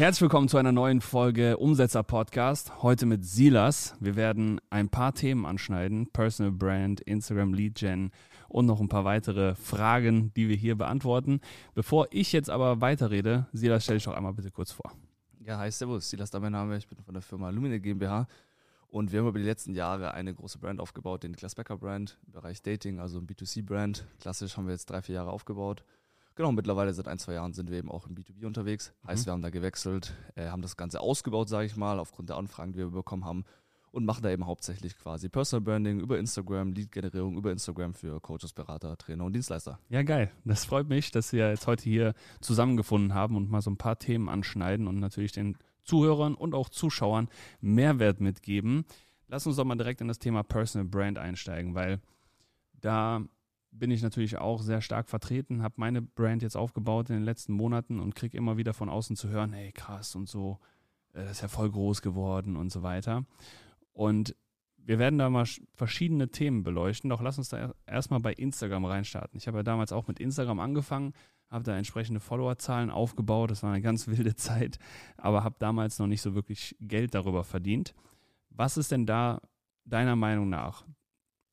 Herzlich willkommen zu einer neuen Folge Umsetzer Podcast. Heute mit Silas. Wir werden ein paar Themen anschneiden: Personal Brand, Instagram Lead Gen und noch ein paar weitere Fragen, die wir hier beantworten. Bevor ich jetzt aber weiterrede, Silas, stell dich doch einmal bitte kurz vor. Ja, hi, Servus. Silas ist mein Name. Ich bin von der Firma Lumine GmbH. Und wir haben über die letzten Jahre eine große Brand aufgebaut, den Niklas Becker Brand im Bereich Dating, also ein B2C-Brand. Klassisch haben wir jetzt drei, vier Jahre aufgebaut. Genau, mittlerweile seit ein, zwei Jahren sind wir eben auch im B2B unterwegs. Heißt, mhm. wir haben da gewechselt, äh, haben das Ganze ausgebaut, sage ich mal, aufgrund der Anfragen, die wir bekommen haben und machen da eben hauptsächlich quasi Personal Branding über Instagram, Lead-Generierung über Instagram für Coaches, Berater, Trainer und Dienstleister. Ja, geil. Das freut mich, dass wir jetzt heute hier zusammengefunden haben und mal so ein paar Themen anschneiden und natürlich den Zuhörern und auch Zuschauern Mehrwert mitgeben. Lass uns doch mal direkt in das Thema Personal Brand einsteigen, weil da bin ich natürlich auch sehr stark vertreten, habe meine Brand jetzt aufgebaut in den letzten Monaten und kriege immer wieder von außen zu hören, hey krass und so, äh, das ist ja voll groß geworden und so weiter. Und wir werden da mal verschiedene Themen beleuchten, doch lass uns da erstmal bei Instagram reinstarten. Ich habe ja damals auch mit Instagram angefangen, habe da entsprechende Followerzahlen aufgebaut, das war eine ganz wilde Zeit, aber habe damals noch nicht so wirklich Geld darüber verdient. Was ist denn da deiner Meinung nach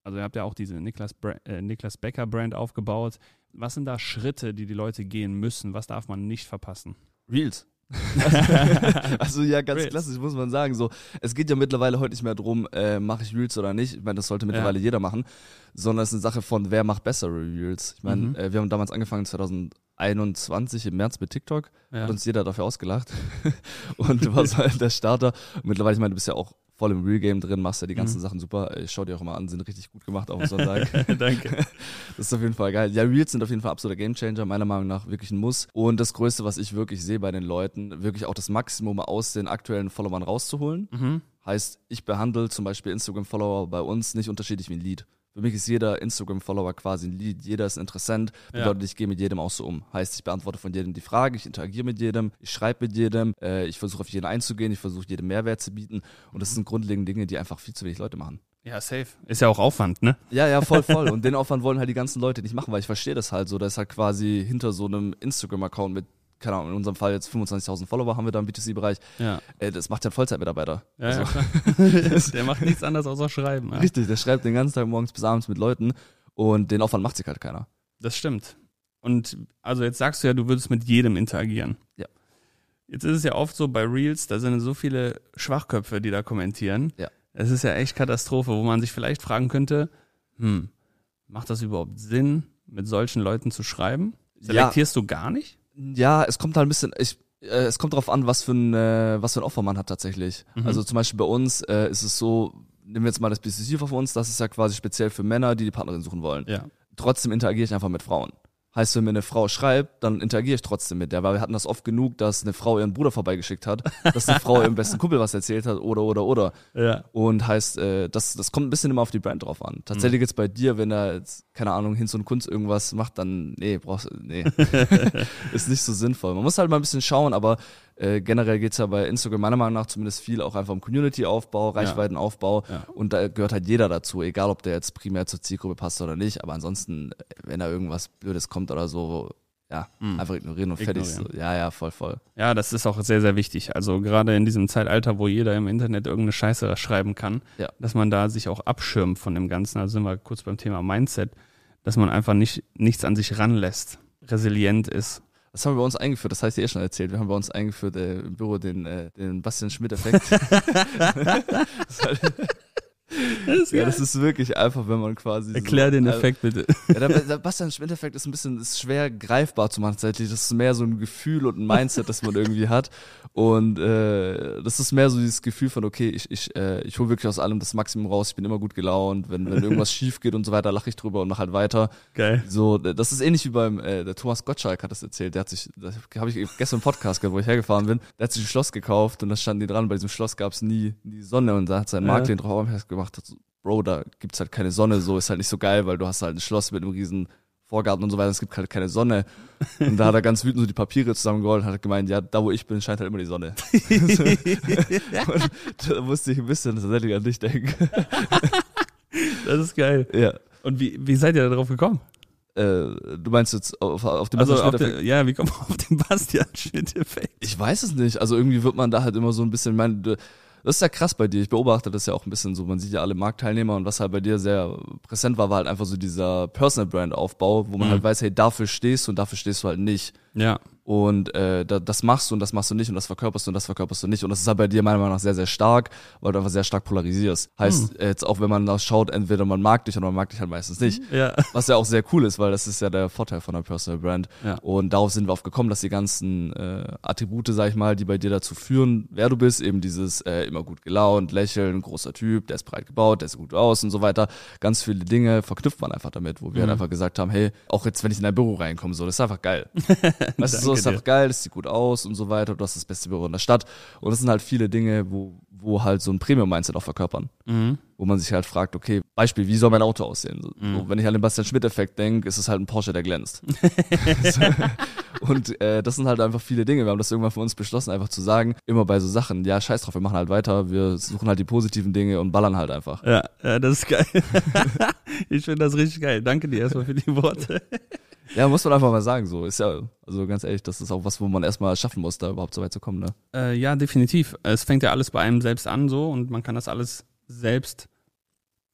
also ihr habt ja auch diese Niklas, äh, Niklas Becker Brand aufgebaut. Was sind da Schritte, die die Leute gehen müssen? Was darf man nicht verpassen? Reels. also ja, ganz Reels. klassisch muss man sagen. So, es geht ja mittlerweile heute nicht mehr darum, äh, mache ich Reels oder nicht. Ich meine, das sollte mittlerweile ja. jeder machen, sondern es ist eine Sache von, wer macht bessere Reels. Ich meine, mhm. äh, wir haben damals angefangen 2021 im März mit TikTok, ja. hat uns jeder dafür ausgelacht und du warst halt der Starter. Und mittlerweile, ich meine, du bist ja auch voll im Real-Game drin, machst ja die ganzen mhm. Sachen super. Ich schau dir auch immer an, sind richtig gut gemacht auf dem Sonntag. Danke. Das ist auf jeden Fall geil. Ja, Reels sind auf jeden Fall absoluter Gamechanger, meiner Meinung nach wirklich ein Muss. Und das Größte, was ich wirklich sehe bei den Leuten, wirklich auch das Maximum aus den aktuellen Followern rauszuholen. Mhm. Heißt, ich behandle zum Beispiel Instagram-Follower bei uns nicht unterschiedlich wie ein Lead. Für mich ist jeder Instagram-Follower quasi ein Lead, jeder ist ein Interessent, bedeutet, ja. ich gehe mit jedem auch so um. Heißt, ich beantworte von jedem die Frage, ich interagiere mit jedem, ich schreibe mit jedem, äh, ich versuche auf jeden einzugehen, ich versuche jedem Mehrwert zu bieten und das sind grundlegende Dinge, die einfach viel zu wenig Leute machen. Ja, safe. Ist ja auch Aufwand, ne? Ja, ja, voll, voll. Und den Aufwand wollen halt die ganzen Leute nicht machen, weil ich verstehe das halt so. Da ist halt quasi hinter so einem Instagram-Account mit keine Ahnung, in unserem Fall jetzt 25.000 Follower haben wir da im B2C-Bereich. Ja. Äh, das macht ja ein Vollzeitmitarbeiter. Ja, also. ja der macht nichts anderes außer schreiben. Ja. Richtig, der schreibt den ganzen Tag morgens bis abends mit Leuten und den Aufwand macht sich halt keiner. Das stimmt. Und also jetzt sagst du ja, du würdest mit jedem interagieren. Ja. Jetzt ist es ja oft so bei Reels, da sind so viele Schwachköpfe, die da kommentieren. Ja. Es ist ja echt Katastrophe, wo man sich vielleicht fragen könnte, hm, macht das überhaupt Sinn, mit solchen Leuten zu schreiben? Selektierst ja. du gar nicht? Ja, es kommt halt ein bisschen, ich, äh, es kommt darauf an, was für ein, äh, was für ein Offer man hat tatsächlich. Mhm. Also zum Beispiel bei uns äh, ist es so, nehmen wir jetzt mal das BCC von uns, das ist ja quasi speziell für Männer, die die Partnerin suchen wollen. Ja. Trotzdem interagiere ich einfach mit Frauen. Heißt, wenn mir eine Frau schreibt, dann interagiere ich trotzdem mit der, weil wir hatten das oft genug, dass eine Frau ihren Bruder vorbeigeschickt hat, dass eine Frau ihrem besten Kumpel was erzählt hat oder oder oder. Ja. Und heißt, äh, das, das kommt ein bisschen immer auf die Brand drauf an. Tatsächlich mhm. jetzt bei dir, wenn er jetzt, keine Ahnung, Hinz und Kunst irgendwas macht, dann nee, brauchst nee. ist nicht so sinnvoll. Man muss halt mal ein bisschen schauen, aber äh, generell geht's ja bei Instagram meiner Meinung nach zumindest viel auch einfach um Community-Aufbau, Reichweitenaufbau ja. und da gehört halt jeder dazu, egal ob der jetzt primär zur Zielgruppe passt oder nicht, aber ansonsten, wenn da irgendwas Blödes kommt oder so, ja, mhm. einfach ignorieren und fertig. So. Ja, ja, voll, voll. Ja, das ist auch sehr, sehr wichtig. Also gerade in diesem Zeitalter, wo jeder im Internet irgendeine Scheiße schreiben kann, ja. dass man da sich auch abschirmt von dem Ganzen. Also sind wir kurz beim Thema Mindset, dass man einfach nicht nichts an sich ranlässt, resilient ist das haben wir bei uns eingeführt, das heißt ja eh schon erzählt. Wir haben bei uns eingeführt äh, im Büro den, äh, den Bastian Schmidt-Effekt. Das ja, das ist wirklich einfach, wenn man quasi. Erklär so, den Effekt bitte. Ja, der, der Bastian Schmidt-Effekt ist ein bisschen ist schwer greifbar zu machen tatsächlich. Das ist mehr so ein Gefühl und ein Mindset, das man irgendwie hat. Und äh, das ist mehr so dieses Gefühl von, okay, ich, ich, äh, ich hole wirklich aus allem das Maximum raus, ich bin immer gut gelaunt, wenn, wenn irgendwas schief geht und so weiter, lache ich drüber und mache halt weiter. Geil. So, das ist ähnlich wie beim, äh, der Thomas Gottschalk hat das erzählt, der hat sich, das habe ich gestern im Podcast gehört, wo ich hergefahren bin, der hat sich ein Schloss gekauft und da standen die dran, bei diesem Schloss gab es nie, nie Sonne und da hat sein ja. drauf aufmerksam gemacht, hat so, Bro, da gibt's halt keine Sonne, so ist halt nicht so geil, weil du hast halt ein Schloss mit einem riesen Vorgarten und so weiter, es gibt halt keine Sonne. Und da hat er ganz wütend so die Papiere zusammengerollt und hat gemeint, ja, da wo ich bin, scheint halt immer die Sonne. und da musste ich ein bisschen tatsächlich an dich denken. das ist geil. Ja. Und wie, wie seid ihr darauf gekommen? Äh, du meinst jetzt auf, auf den also auf den, Ja, wie kommt man auf den Bastian Schmidt-Effekt? Ich weiß es nicht. Also irgendwie wird man da halt immer so ein bisschen, mein, das ist ja krass bei dir. Ich beobachte das ja auch ein bisschen so. Man sieht ja alle Marktteilnehmer und was halt bei dir sehr präsent war, war halt einfach so dieser Personal Brand Aufbau, wo man mhm. halt weiß, hey, dafür stehst du und dafür stehst du halt nicht. Ja und äh, da, das machst du und das machst du nicht und das verkörperst du und das verkörperst du nicht und das ist halt bei dir meiner Meinung nach sehr, sehr stark, weil du einfach sehr stark polarisierst. Heißt hm. jetzt auch, wenn man da schaut, entweder man mag dich oder man mag dich halt meistens nicht. Ja. Was ja auch sehr cool ist, weil das ist ja der Vorteil von einer Personal Brand. Ja. Und darauf sind wir auch gekommen, dass die ganzen äh, Attribute, sag ich mal, die bei dir dazu führen, wer du bist, eben dieses äh, immer gut gelaunt, lächeln, großer Typ, der ist breit gebaut, der sieht gut aus und so weiter. Ganz viele Dinge verknüpft man einfach damit, wo wir mhm. halt einfach gesagt haben, hey, auch jetzt, wenn ich in dein Büro reinkomme, so, das ist einfach geil. weißt du, so ist einfach geil, das sieht gut aus und so weiter. Du hast das beste Büro in der Stadt. Und das sind halt viele Dinge, wo, wo halt so ein Premium-Mindset auch verkörpern. Mhm. Wo man sich halt fragt, okay, Beispiel, wie soll mein Auto aussehen? So, mhm. wenn ich an den Bastian Schmidt-Effekt denke, ist es halt ein Porsche, der glänzt. und äh, das sind halt einfach viele Dinge. Wir haben das irgendwann für uns beschlossen, einfach zu sagen, immer bei so Sachen, ja, scheiß drauf, wir machen halt weiter, wir suchen halt die positiven Dinge und ballern halt einfach. Ja, ja das ist geil. ich finde das richtig geil. Danke dir erstmal für die Worte. Ja, muss man einfach mal sagen, so. Ist ja, also ganz ehrlich, das ist auch was, wo man erstmal schaffen muss, da überhaupt so weit zu kommen, ne? Äh, ja, definitiv. Es fängt ja alles bei einem selbst an, so, und man kann das alles selbst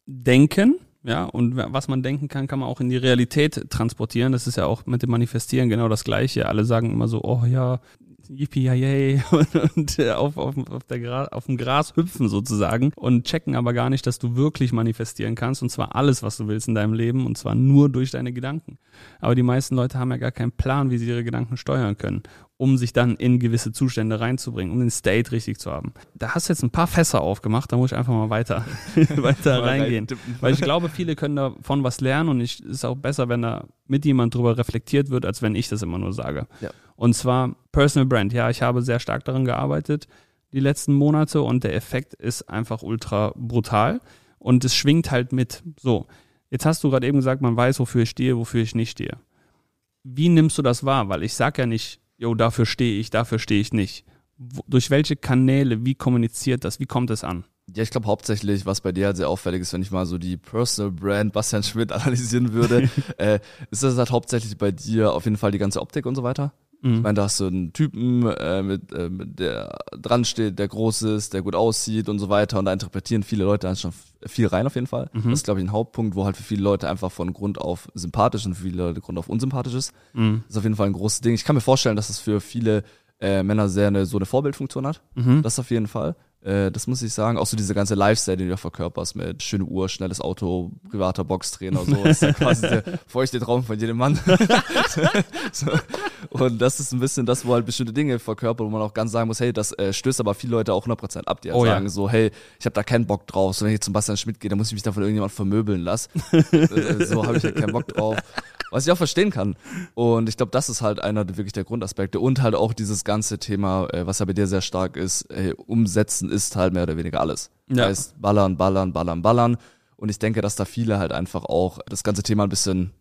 denken, ja, und was man denken kann, kann man auch in die Realität transportieren. Das ist ja auch mit dem Manifestieren genau das Gleiche. Alle sagen immer so, oh ja, yippie und, und äh, auf, auf, auf, der auf dem Gras hüpfen sozusagen und checken aber gar nicht, dass du wirklich manifestieren kannst und zwar alles, was du willst in deinem Leben und zwar nur durch deine Gedanken. Aber die meisten Leute haben ja gar keinen Plan, wie sie ihre Gedanken steuern können, um sich dann in gewisse Zustände reinzubringen, um den State richtig zu haben. Da hast du jetzt ein paar Fässer aufgemacht, da muss ich einfach mal weiter, weiter reingehen. Weil ich glaube, viele können davon was lernen und es ist auch besser, wenn da mit jemand drüber reflektiert wird, als wenn ich das immer nur sage. Ja. Und zwar Personal Brand. Ja, ich habe sehr stark daran gearbeitet die letzten Monate und der Effekt ist einfach ultra brutal und es schwingt halt mit. So, jetzt hast du gerade eben gesagt, man weiß, wofür ich stehe, wofür ich nicht stehe. Wie nimmst du das wahr? Weil ich sag ja nicht, jo, dafür stehe ich, dafür stehe ich nicht. Wo, durch welche Kanäle, wie kommuniziert das, wie kommt es an? Ja, ich glaube hauptsächlich, was bei dir halt sehr auffällig ist, wenn ich mal so die Personal Brand Bastian Schmidt analysieren würde, äh, ist das halt hauptsächlich bei dir auf jeden Fall die ganze Optik und so weiter. Mhm. Ich meine, da hast du einen Typen, äh, mit, äh, mit der dran steht, der groß ist, der gut aussieht und so weiter. Und da interpretieren viele Leute dann schon viel rein auf jeden Fall. Mhm. Das ist, glaube ich, ein Hauptpunkt, wo halt für viele Leute einfach von Grund auf sympathisch und für viele Leute Grund auf unsympathisch ist. Mhm. Das ist auf jeden Fall ein großes Ding. Ich kann mir vorstellen, dass es für viele äh, Männer sehr eine, so eine Vorbildfunktion hat. Mhm. Das auf jeden Fall. Äh, das muss ich sagen. Auch so diese ganze Lifestyle, den du verkörperst mit schöne Uhr, schnelles Auto, privater Boxtrainer, so. Das ist ja quasi der feuchte Traum von jedem Mann. so. Und das ist ein bisschen das, wo halt bestimmte Dinge verkörpert, wo man auch ganz sagen muss, hey, das äh, stößt aber viele Leute auch 100% ab, die halt oh, sagen ja. so, hey, ich habe da keinen Bock drauf. So, wenn ich zum Bastian Schmidt gehe, dann muss ich mich da von irgendjemand vermöbeln lassen. äh, so habe ich halt keinen Bock drauf. Was ich auch verstehen kann. Und ich glaube, das ist halt einer der, wirklich der Grundaspekte. Und halt auch dieses ganze Thema, äh, was ja bei dir sehr stark ist, ey, umsetzen ist halt mehr oder weniger alles. Ja. Heißt ballern, ballern, ballern, ballern. Und ich denke, dass da viele halt einfach auch das ganze Thema ein bisschen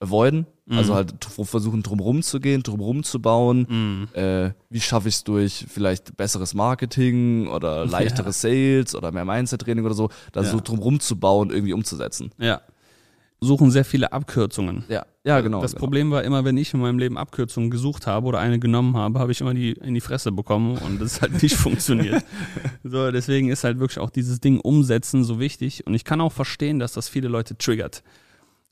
avoiden. Mhm. Also halt versuchen drumrum zu gehen, drumrum zu bauen. Mhm. Äh, wie schaffe ich es durch vielleicht besseres Marketing oder leichtere Ja. Sales oder mehr Mindset-Training oder so, da Ja. so drumrum zu bauen, irgendwie umzusetzen. Ja. Suchen sehr viele Abkürzungen. Ja, ja genau. das genau. Problem war immer, wenn ich in meinem Leben Abkürzungen gesucht habe oder eine genommen habe, habe ich immer die in die Fresse bekommen und das hat nicht funktioniert. So, deswegen ist halt wirklich auch dieses Ding umsetzen so wichtig und ich kann auch verstehen, dass das viele Leute triggert.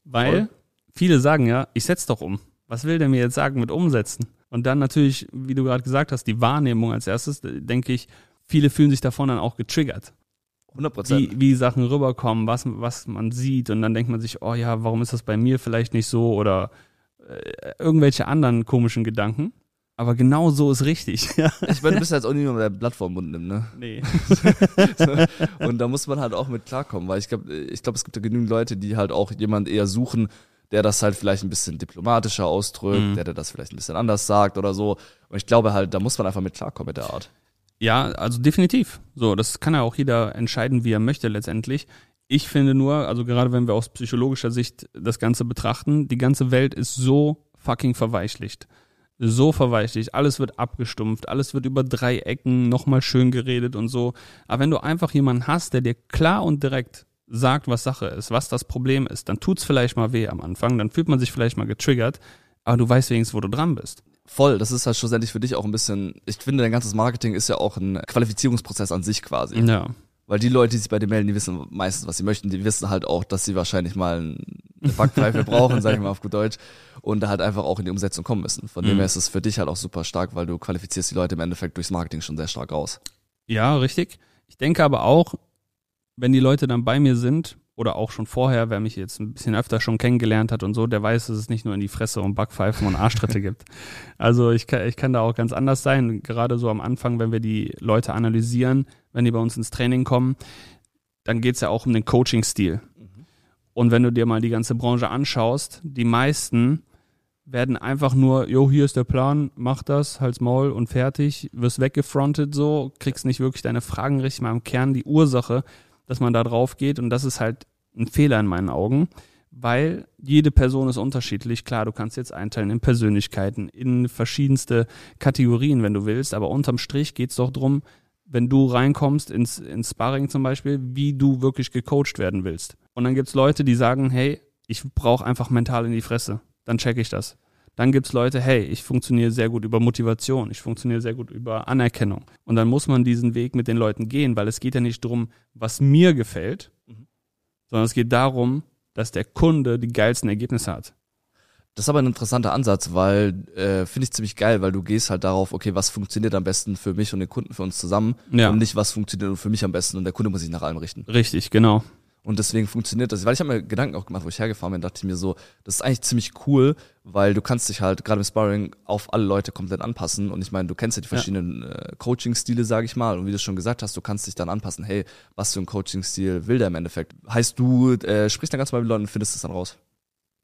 Weil Voll. viele sagen ja, ich setz doch um. Was will der mir jetzt sagen mit umsetzen? Und dann natürlich, wie du gerade gesagt hast, die Wahrnehmung als erstes, denke ich, viele fühlen sich davon dann auch getriggert. 100%. wie, wie Sachen rüberkommen, was, was man sieht und dann denkt man sich, oh ja, warum ist das bei mir vielleicht nicht so oder äh, irgendwelche anderen komischen Gedanken. Aber genau so ist richtig. Ja. Ich meine, du bist jetzt auch nicht mehr mit der Blatt vor den Mund nimmt, ne? Nee. Und da muss man halt auch mit klarkommen, weil ich glaube, ich glaube, es gibt ja genügend Leute, die halt auch jemand eher suchen, der das halt vielleicht ein bisschen diplomatischer ausdrückt, Mhm. der, der das vielleicht ein bisschen anders sagt oder so. Und ich glaube halt, da muss man einfach mit klarkommen mit der Art. Ja, also definitiv. So, das kann ja auch jeder entscheiden, wie er möchte letztendlich. Ich finde nur, also gerade wenn wir aus psychologischer Sicht das Ganze betrachten, die ganze Welt ist so fucking verweichlicht. So verweichlicht. Alles wird abgestumpft, alles wird über drei Ecken nochmal schön geredet und so. Aber wenn du einfach jemanden hast, der dir klar und direkt sagt, was Sache ist, was das Problem ist, dann tut's vielleicht mal weh am Anfang, dann fühlt man sich vielleicht mal getriggert, aber du weißt wenigstens, wo du dran bist. Voll, das ist halt schlussendlich für dich auch ein bisschen, ich finde, dein ganzes Marketing ist ja auch ein Qualifizierungsprozess an sich quasi. Ja. Weil die Leute, die sich bei dir melden, die wissen meistens, was sie möchten. Die wissen halt auch, dass sie wahrscheinlich mal eine Backpfeife brauchen, sage ich mal auf gut Deutsch. Und da halt einfach auch in die Umsetzung kommen müssen. Von dem Mhm. her ist es für dich halt auch super stark, weil du qualifizierst die Leute im Endeffekt durchs Marketing schon sehr stark raus. Ja, richtig. Ich denke aber auch, wenn die Leute dann bei mir sind, oder auch schon vorher, wer mich jetzt ein bisschen öfter schon kennengelernt hat und so, der weiß, dass es nicht nur in die Fresse und Backpfeifen und Arschtritte gibt. Also ich kann, ich kann da auch ganz anders sein. Gerade so am Anfang, wenn wir die Leute analysieren, wenn die bei uns ins Training kommen, dann geht's ja auch um den Coaching-Stil. Und wenn du dir mal die ganze Branche anschaust, die meisten werden einfach nur, jo, hier ist der Plan, mach das, halt's Maul und fertig, wirst weggefrontet so, kriegst nicht wirklich deine Fragen richtig mal im Kern, die Ursache, dass man da drauf geht und das ist halt ein Fehler in meinen Augen, weil jede Person ist unterschiedlich. Klar, du kannst jetzt einteilen in Persönlichkeiten, in verschiedenste Kategorien, wenn du willst, aber unterm Strich geht's doch drum, wenn du reinkommst ins, ins Sparring zum Beispiel, wie du wirklich gecoacht werden willst. Und dann gibt's Leute, die sagen, hey, ich brauche einfach mental in die Fresse. Dann check ich das. Dann gibt's Leute, hey, ich funktioniere sehr gut über Motivation, ich funktioniere sehr gut über Anerkennung. Und dann muss man diesen Weg mit den Leuten gehen, weil es geht ja nicht drum, was mir gefällt, sondern es geht darum, dass der Kunde die geilsten Ergebnisse hat. Das ist aber ein interessanter Ansatz, weil äh, finde ich ziemlich geil, weil du gehst halt darauf, okay, was funktioniert am besten für mich und den Kunden für uns zusammen Ja. und nicht, was funktioniert für mich am besten und der Kunde muss sich nach allem richten. Richtig, genau. Und deswegen funktioniert das, weil ich habe mir Gedanken auch gemacht, wo ich hergefahren bin, dachte ich mir so, das ist eigentlich ziemlich cool, weil du kannst dich halt gerade im Sparring auf alle Leute komplett anpassen. Und ich meine, du kennst ja die verschiedenen äh, Coaching-Stile, sage ich mal. Und wie du schon gesagt hast, du kannst dich dann anpassen. Hey, was für ein Coaching-Stil will der im Endeffekt? Heißt du, äh, sprichst dann ganz mal mit Leuten und findest es dann raus?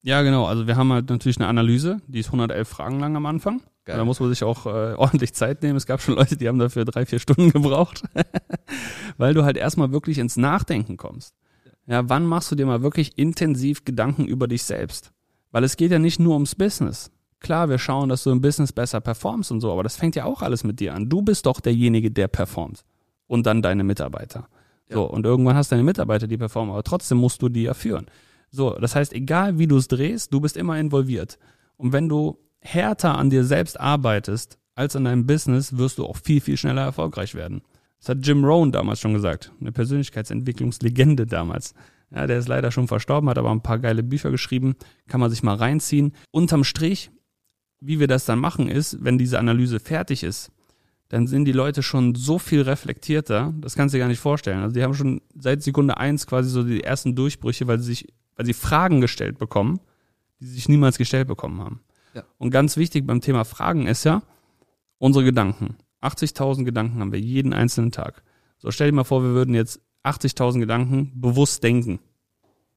Ja, genau. Also wir haben halt natürlich eine Analyse, die ist 111 Fragen lang am Anfang. Geil. Da muss man sich auch äh, ordentlich Zeit nehmen. Es gab schon Leute, die haben dafür drei, vier Stunden gebraucht, weil du halt erstmal wirklich ins Nachdenken kommst. Ja, wann machst du dir mal wirklich intensiv Gedanken über dich selbst? Weil es geht ja nicht nur ums Business. Klar, wir schauen, dass du im Business besser performst und so, aber das fängt ja auch alles mit dir an. Du bist doch derjenige, der performt. Und dann deine Mitarbeiter. So, und irgendwann hast du deine Mitarbeiter, die performen, aber trotzdem musst du die ja führen. So, das heißt, egal wie du es drehst, du bist immer involviert. Und wenn du härter an dir selbst arbeitest als an deinem Business, wirst du auch viel, viel schneller erfolgreich werden. Das hat Jim Rohn damals schon gesagt, eine Persönlichkeitsentwicklungslegende damals. Ja, der ist leider schon verstorben, hat aber ein paar geile Bücher geschrieben, kann man sich mal reinziehen. Unterm Strich, wie wir das dann machen, ist, wenn diese Analyse fertig ist, dann sind die Leute schon so viel reflektierter, das kannst du dir gar nicht vorstellen. Also die haben schon seit Sekunde eins quasi so die ersten Durchbrüche, weil sie sich, weil sie Fragen gestellt bekommen, die sie sich niemals gestellt bekommen haben. Ja. Und ganz wichtig beim Thema Fragen ist ja unsere Gedanken. 80.000 Gedanken haben wir jeden einzelnen Tag. So stell dir mal vor, wir würden jetzt 80.000 Gedanken bewusst denken.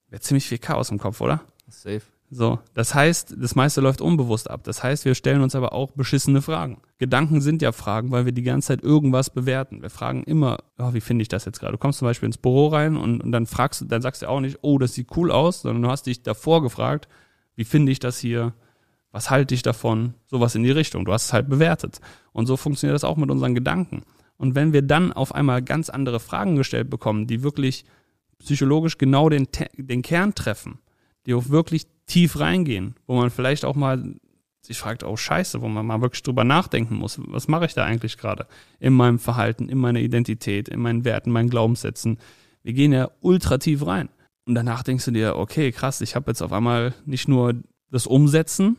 Wäre ziemlich viel Chaos im Kopf, oder? Safe. So, das heißt, das meiste läuft unbewusst ab. Das heißt, wir stellen uns aber auch beschissene Fragen. Gedanken sind ja Fragen, weil wir die ganze Zeit irgendwas bewerten. Wir fragen immer, oh, wie finde ich das jetzt gerade? Du kommst zum Beispiel ins Büro rein und, und dann fragst du, dann sagst du auch nicht, oh, das sieht cool aus, sondern du hast dich davor gefragt, wie finde ich das hier? Was halte ich davon? Sowas in die Richtung. Du hast es halt bewertet. Und so funktioniert das auch mit unseren Gedanken. Und wenn wir dann auf einmal ganz andere Fragen gestellt bekommen, die wirklich psychologisch genau den, den Kern treffen, die auch wirklich tief reingehen, wo man vielleicht auch mal sich fragt, oh Scheiße, wo man mal wirklich drüber nachdenken muss, was mache ich da eigentlich gerade in meinem Verhalten, in meiner Identität, in meinen Werten, meinen Glaubenssätzen. Wir gehen ja ultra tief rein. Und danach denkst du dir, okay, krass, ich habe jetzt auf einmal nicht nur das Umsetzen,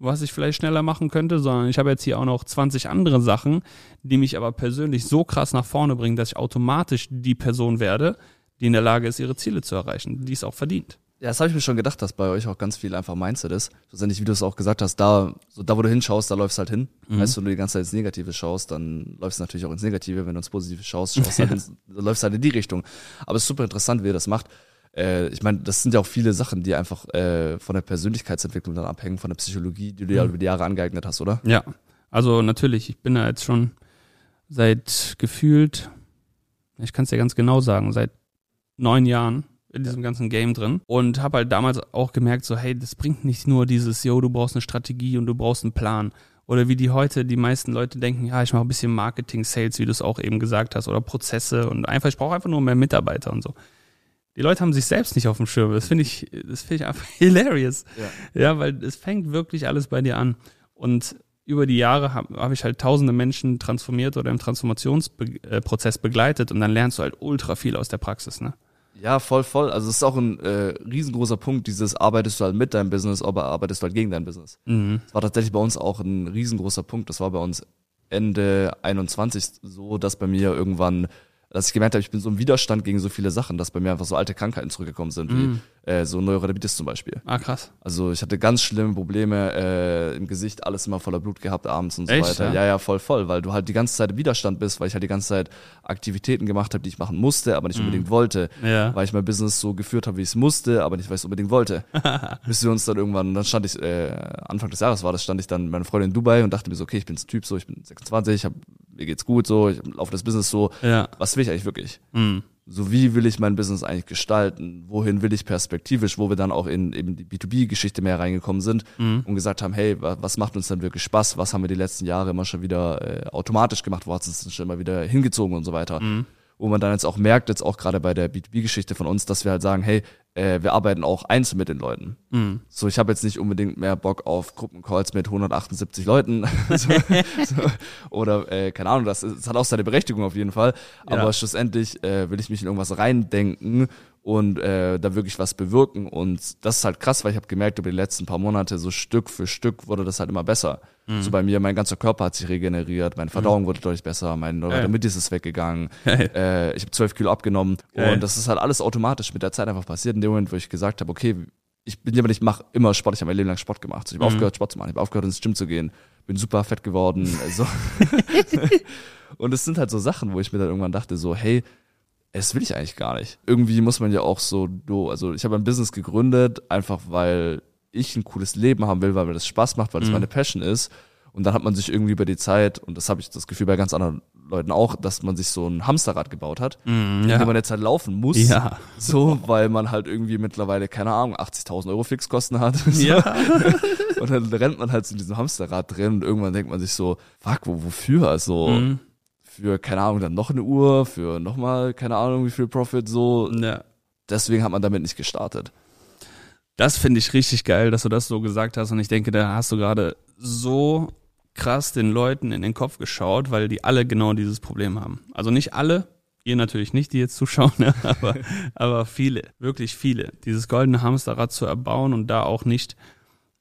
was ich vielleicht schneller machen könnte, sondern ich habe jetzt hier auch noch 20 andere Sachen, die mich aber persönlich so krass nach vorne bringen, dass ich automatisch die Person werde, die in der Lage ist, ihre Ziele zu erreichen, die es auch verdient. Ja, das habe ich mir schon gedacht, dass bei euch auch ganz viel einfach Mindset ist. Schlussendlich, wie du es auch gesagt hast, da, so da wo du hinschaust, da läufst halt hin. Mhm. Weißt du, wenn du die ganze Zeit ins Negative schaust, dann läufst du natürlich auch ins Negative. Wenn du ins Positive schaust, schaust halt ins, läufst halt in die Richtung. Aber es ist super interessant, wie ihr das macht. Äh, ich meine, das sind ja auch viele Sachen, die einfach äh, von der Persönlichkeitsentwicklung dann abhängen, von der Psychologie, die du ja mhm. über die Jahre angeeignet hast, oder? Ja, also natürlich, ich bin da jetzt schon seit gefühlt, ich kann es ja ganz genau sagen, seit neun Jahren in diesem ganzen Game drin und habe halt damals auch gemerkt, so hey, das bringt nicht nur dieses, yo, du brauchst eine Strategie und du brauchst einen Plan. Oder wie die heute die meisten Leute denken, ja, ich mache ein bisschen Marketing, Sales, wie du es auch eben gesagt hast, oder Prozesse und einfach, ich brauche einfach nur mehr Mitarbeiter und so. Die Leute haben sich selbst nicht auf dem Schirm. Das finde ich, das finde ich einfach hilarious. Ja. ja, weil es fängt wirklich alles bei dir an. Und über die Jahre habe hab ich halt tausende Menschen transformiert oder im Transformationsprozess begleitet und dann lernst du halt ultra viel aus der Praxis, ne? Ja, voll, voll. Also es ist auch ein äh, riesengroßer Punkt, dieses arbeitest du halt mit deinem Business, aber arbeitest du halt gegen dein Business. Mhm. Das war tatsächlich bei uns auch ein riesengroßer Punkt. Das war bei uns Ende 21 so, dass bei mir irgendwann dass ich gemerkt habe, ich bin so im Widerstand gegen so viele Sachen, dass bei mir einfach so alte Krankheiten zurückgekommen sind, wie mm. äh, so Neurodermitis zum Beispiel. Ah, krass. Also ich hatte ganz schlimme Probleme äh, im Gesicht, alles immer voller Blut gehabt abends und so Echt, weiter. Ja? ja, ja, voll, voll, weil du halt die ganze Zeit im Widerstand bist, weil ich halt die ganze Zeit Aktivitäten gemacht habe, die ich machen musste, aber nicht mm. unbedingt wollte. Ja. Weil ich mein Business so geführt habe, wie ich es musste, aber nicht, weil ich es unbedingt wollte. Bis wir uns dann irgendwann, dann stand ich, äh, Anfang des Jahres war das, stand ich dann mit meiner Freundin in Dubai und dachte mir so, okay, ich bin so Typ, so, ich bin 26, ich habe mir geht's gut, so, ich laufe das Business so. Ja. Was will ich eigentlich wirklich? Mhm. So, wie will ich mein Business eigentlich gestalten? Wohin will ich perspektivisch, wo wir dann auch in eben die B2B-Geschichte mehr reingekommen sind mhm. und gesagt haben, hey, was macht uns denn wirklich Spaß? Was haben wir die letzten Jahre immer schon wieder äh, automatisch gemacht? Wo hat es uns schon immer wieder hingezogen und so weiter? Mhm wo man dann jetzt auch merkt, jetzt auch gerade bei der B2B-Geschichte von uns, dass wir halt sagen, hey, äh, wir arbeiten auch einzeln mit den Leuten. Mhm. So, ich habe jetzt nicht unbedingt mehr Bock auf Gruppencalls mit 178 Leuten. so, so, oder äh, keine Ahnung, das, das, hat auch seine Berechtigung auf jeden Fall. Aber ja. schlussendlich äh, will ich mich in irgendwas reindenken und äh, da wirklich was bewirken. Und das ist halt krass, weil ich habe gemerkt, über die letzten paar Monate, so Stück für Stück wurde das halt immer besser. Mhm. So bei mir, mein ganzer Körper hat sich regeneriert, meine Verdauung mhm. wurde deutlich besser, mein Neurodermitis ist weggegangen, äh, ich habe zwölf Kilo abgenommen Geil. und das ist halt alles automatisch mit der Zeit einfach passiert. In dem Moment, wo ich gesagt habe, okay, ich bin jemand, ich mache immer Sport, ich habe mein Leben lang Sport gemacht. ich habe mhm. aufgehört, Sport zu machen, ich habe aufgehört, ins Gym zu gehen, bin super fett geworden. Also. und es sind halt so Sachen, wo ich mir dann irgendwann dachte, so, hey, es will ich eigentlich gar nicht. Irgendwie muss man ja auch so, also ich habe ein Business gegründet, einfach weil ich ein cooles Leben haben will, weil mir das Spaß macht, weil das mhm. meine Passion ist. Und dann hat man sich irgendwie über die Zeit, und das habe ich das Gefühl bei ganz anderen Leuten auch, dass man sich so ein Hamsterrad gebaut hat, mm, ja. in dem man jetzt halt laufen muss. Ja. So, weil man halt irgendwie mittlerweile, keine Ahnung, 80.000 Euro Fixkosten hat. So. Ja. und dann rennt man halt in diesem Hamsterrad drin und irgendwann denkt man sich so, fuck, wo, wofür? Also, mm für, keine Ahnung, dann noch eine Uhr, für nochmal, keine Ahnung, wie viel Profit, so. Ja. Deswegen hat man damit nicht gestartet. Das finde ich richtig geil, dass du das so gesagt hast. Und ich denke, da hast du gerade so krass den Leuten in den Kopf geschaut, weil die alle genau dieses Problem haben. Also nicht alle, ihr natürlich nicht, die jetzt zuschauen, aber, aber viele, wirklich viele. Dieses goldene Hamsterrad zu erbauen und da auch nicht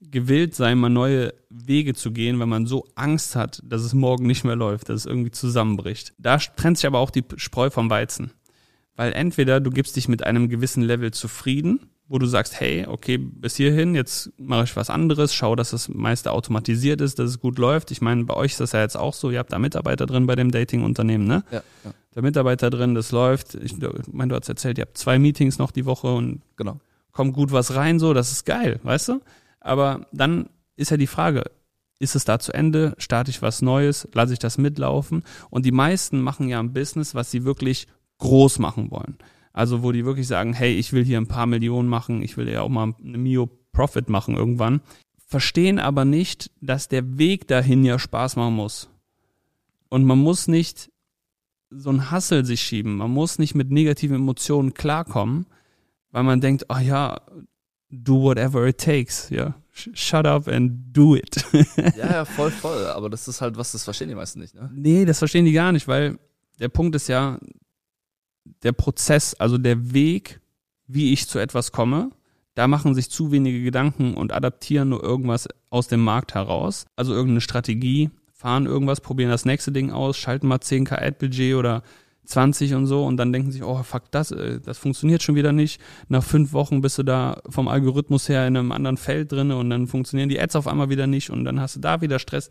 gewillt sein, mal neue Wege zu gehen, wenn man so Angst hat, dass es morgen nicht mehr läuft, dass es irgendwie zusammenbricht. Da trennt sich aber auch die Spreu vom Weizen. Weil entweder du gibst dich mit einem gewissen Level zufrieden, wo du sagst, hey, okay, bis hierhin, jetzt mache ich was anderes, schau, dass das meiste automatisiert ist, dass es gut läuft. Ich meine, bei euch ist das ja jetzt auch so, ihr habt da Mitarbeiter drin bei dem Dating-Unternehmen, ne? Ja, ja. Der Mitarbeiter drin, das läuft. Ich meine, du hast erzählt, ihr habt zwei Meetings noch die Woche und genau. kommt gut was rein, so, das ist geil, weißt du? Aber dann ist ja die Frage, ist es da zu Ende? Starte ich was Neues? Lasse ich das mitlaufen? Und die meisten machen ja ein Business, was sie wirklich groß machen wollen. Also wo die wirklich sagen, hey, ich will hier ein paar Millionen machen, ich will ja auch mal eine Mio Profit machen irgendwann. Verstehen aber nicht, dass der Weg dahin ja Spaß machen muss. Und man muss nicht so ein Hassel sich schieben. Man muss nicht mit negativen Emotionen klarkommen, weil man denkt, oh ja, do whatever it takes, ja. Shut up and do it. ja, ja, voll, voll. Aber das ist halt was, das verstehen die meisten nicht, ne? Nee, das verstehen die gar nicht, weil der Punkt ist ja, der Prozess, also der Weg, wie ich zu etwas komme, da machen sich zu wenige Gedanken und adaptieren nur irgendwas aus dem Markt heraus. Also irgendeine Strategie, fahren irgendwas, probieren das nächste Ding aus, schalten mal 10k Ad-Budget oder 20 und so und dann denken sich, oh fuck, das, äh, das funktioniert schon wieder nicht. Nach fünf Wochen bist du da vom Algorithmus her in einem anderen Feld drin und dann funktionieren die Ads auf einmal wieder nicht und dann hast du da wieder Stress.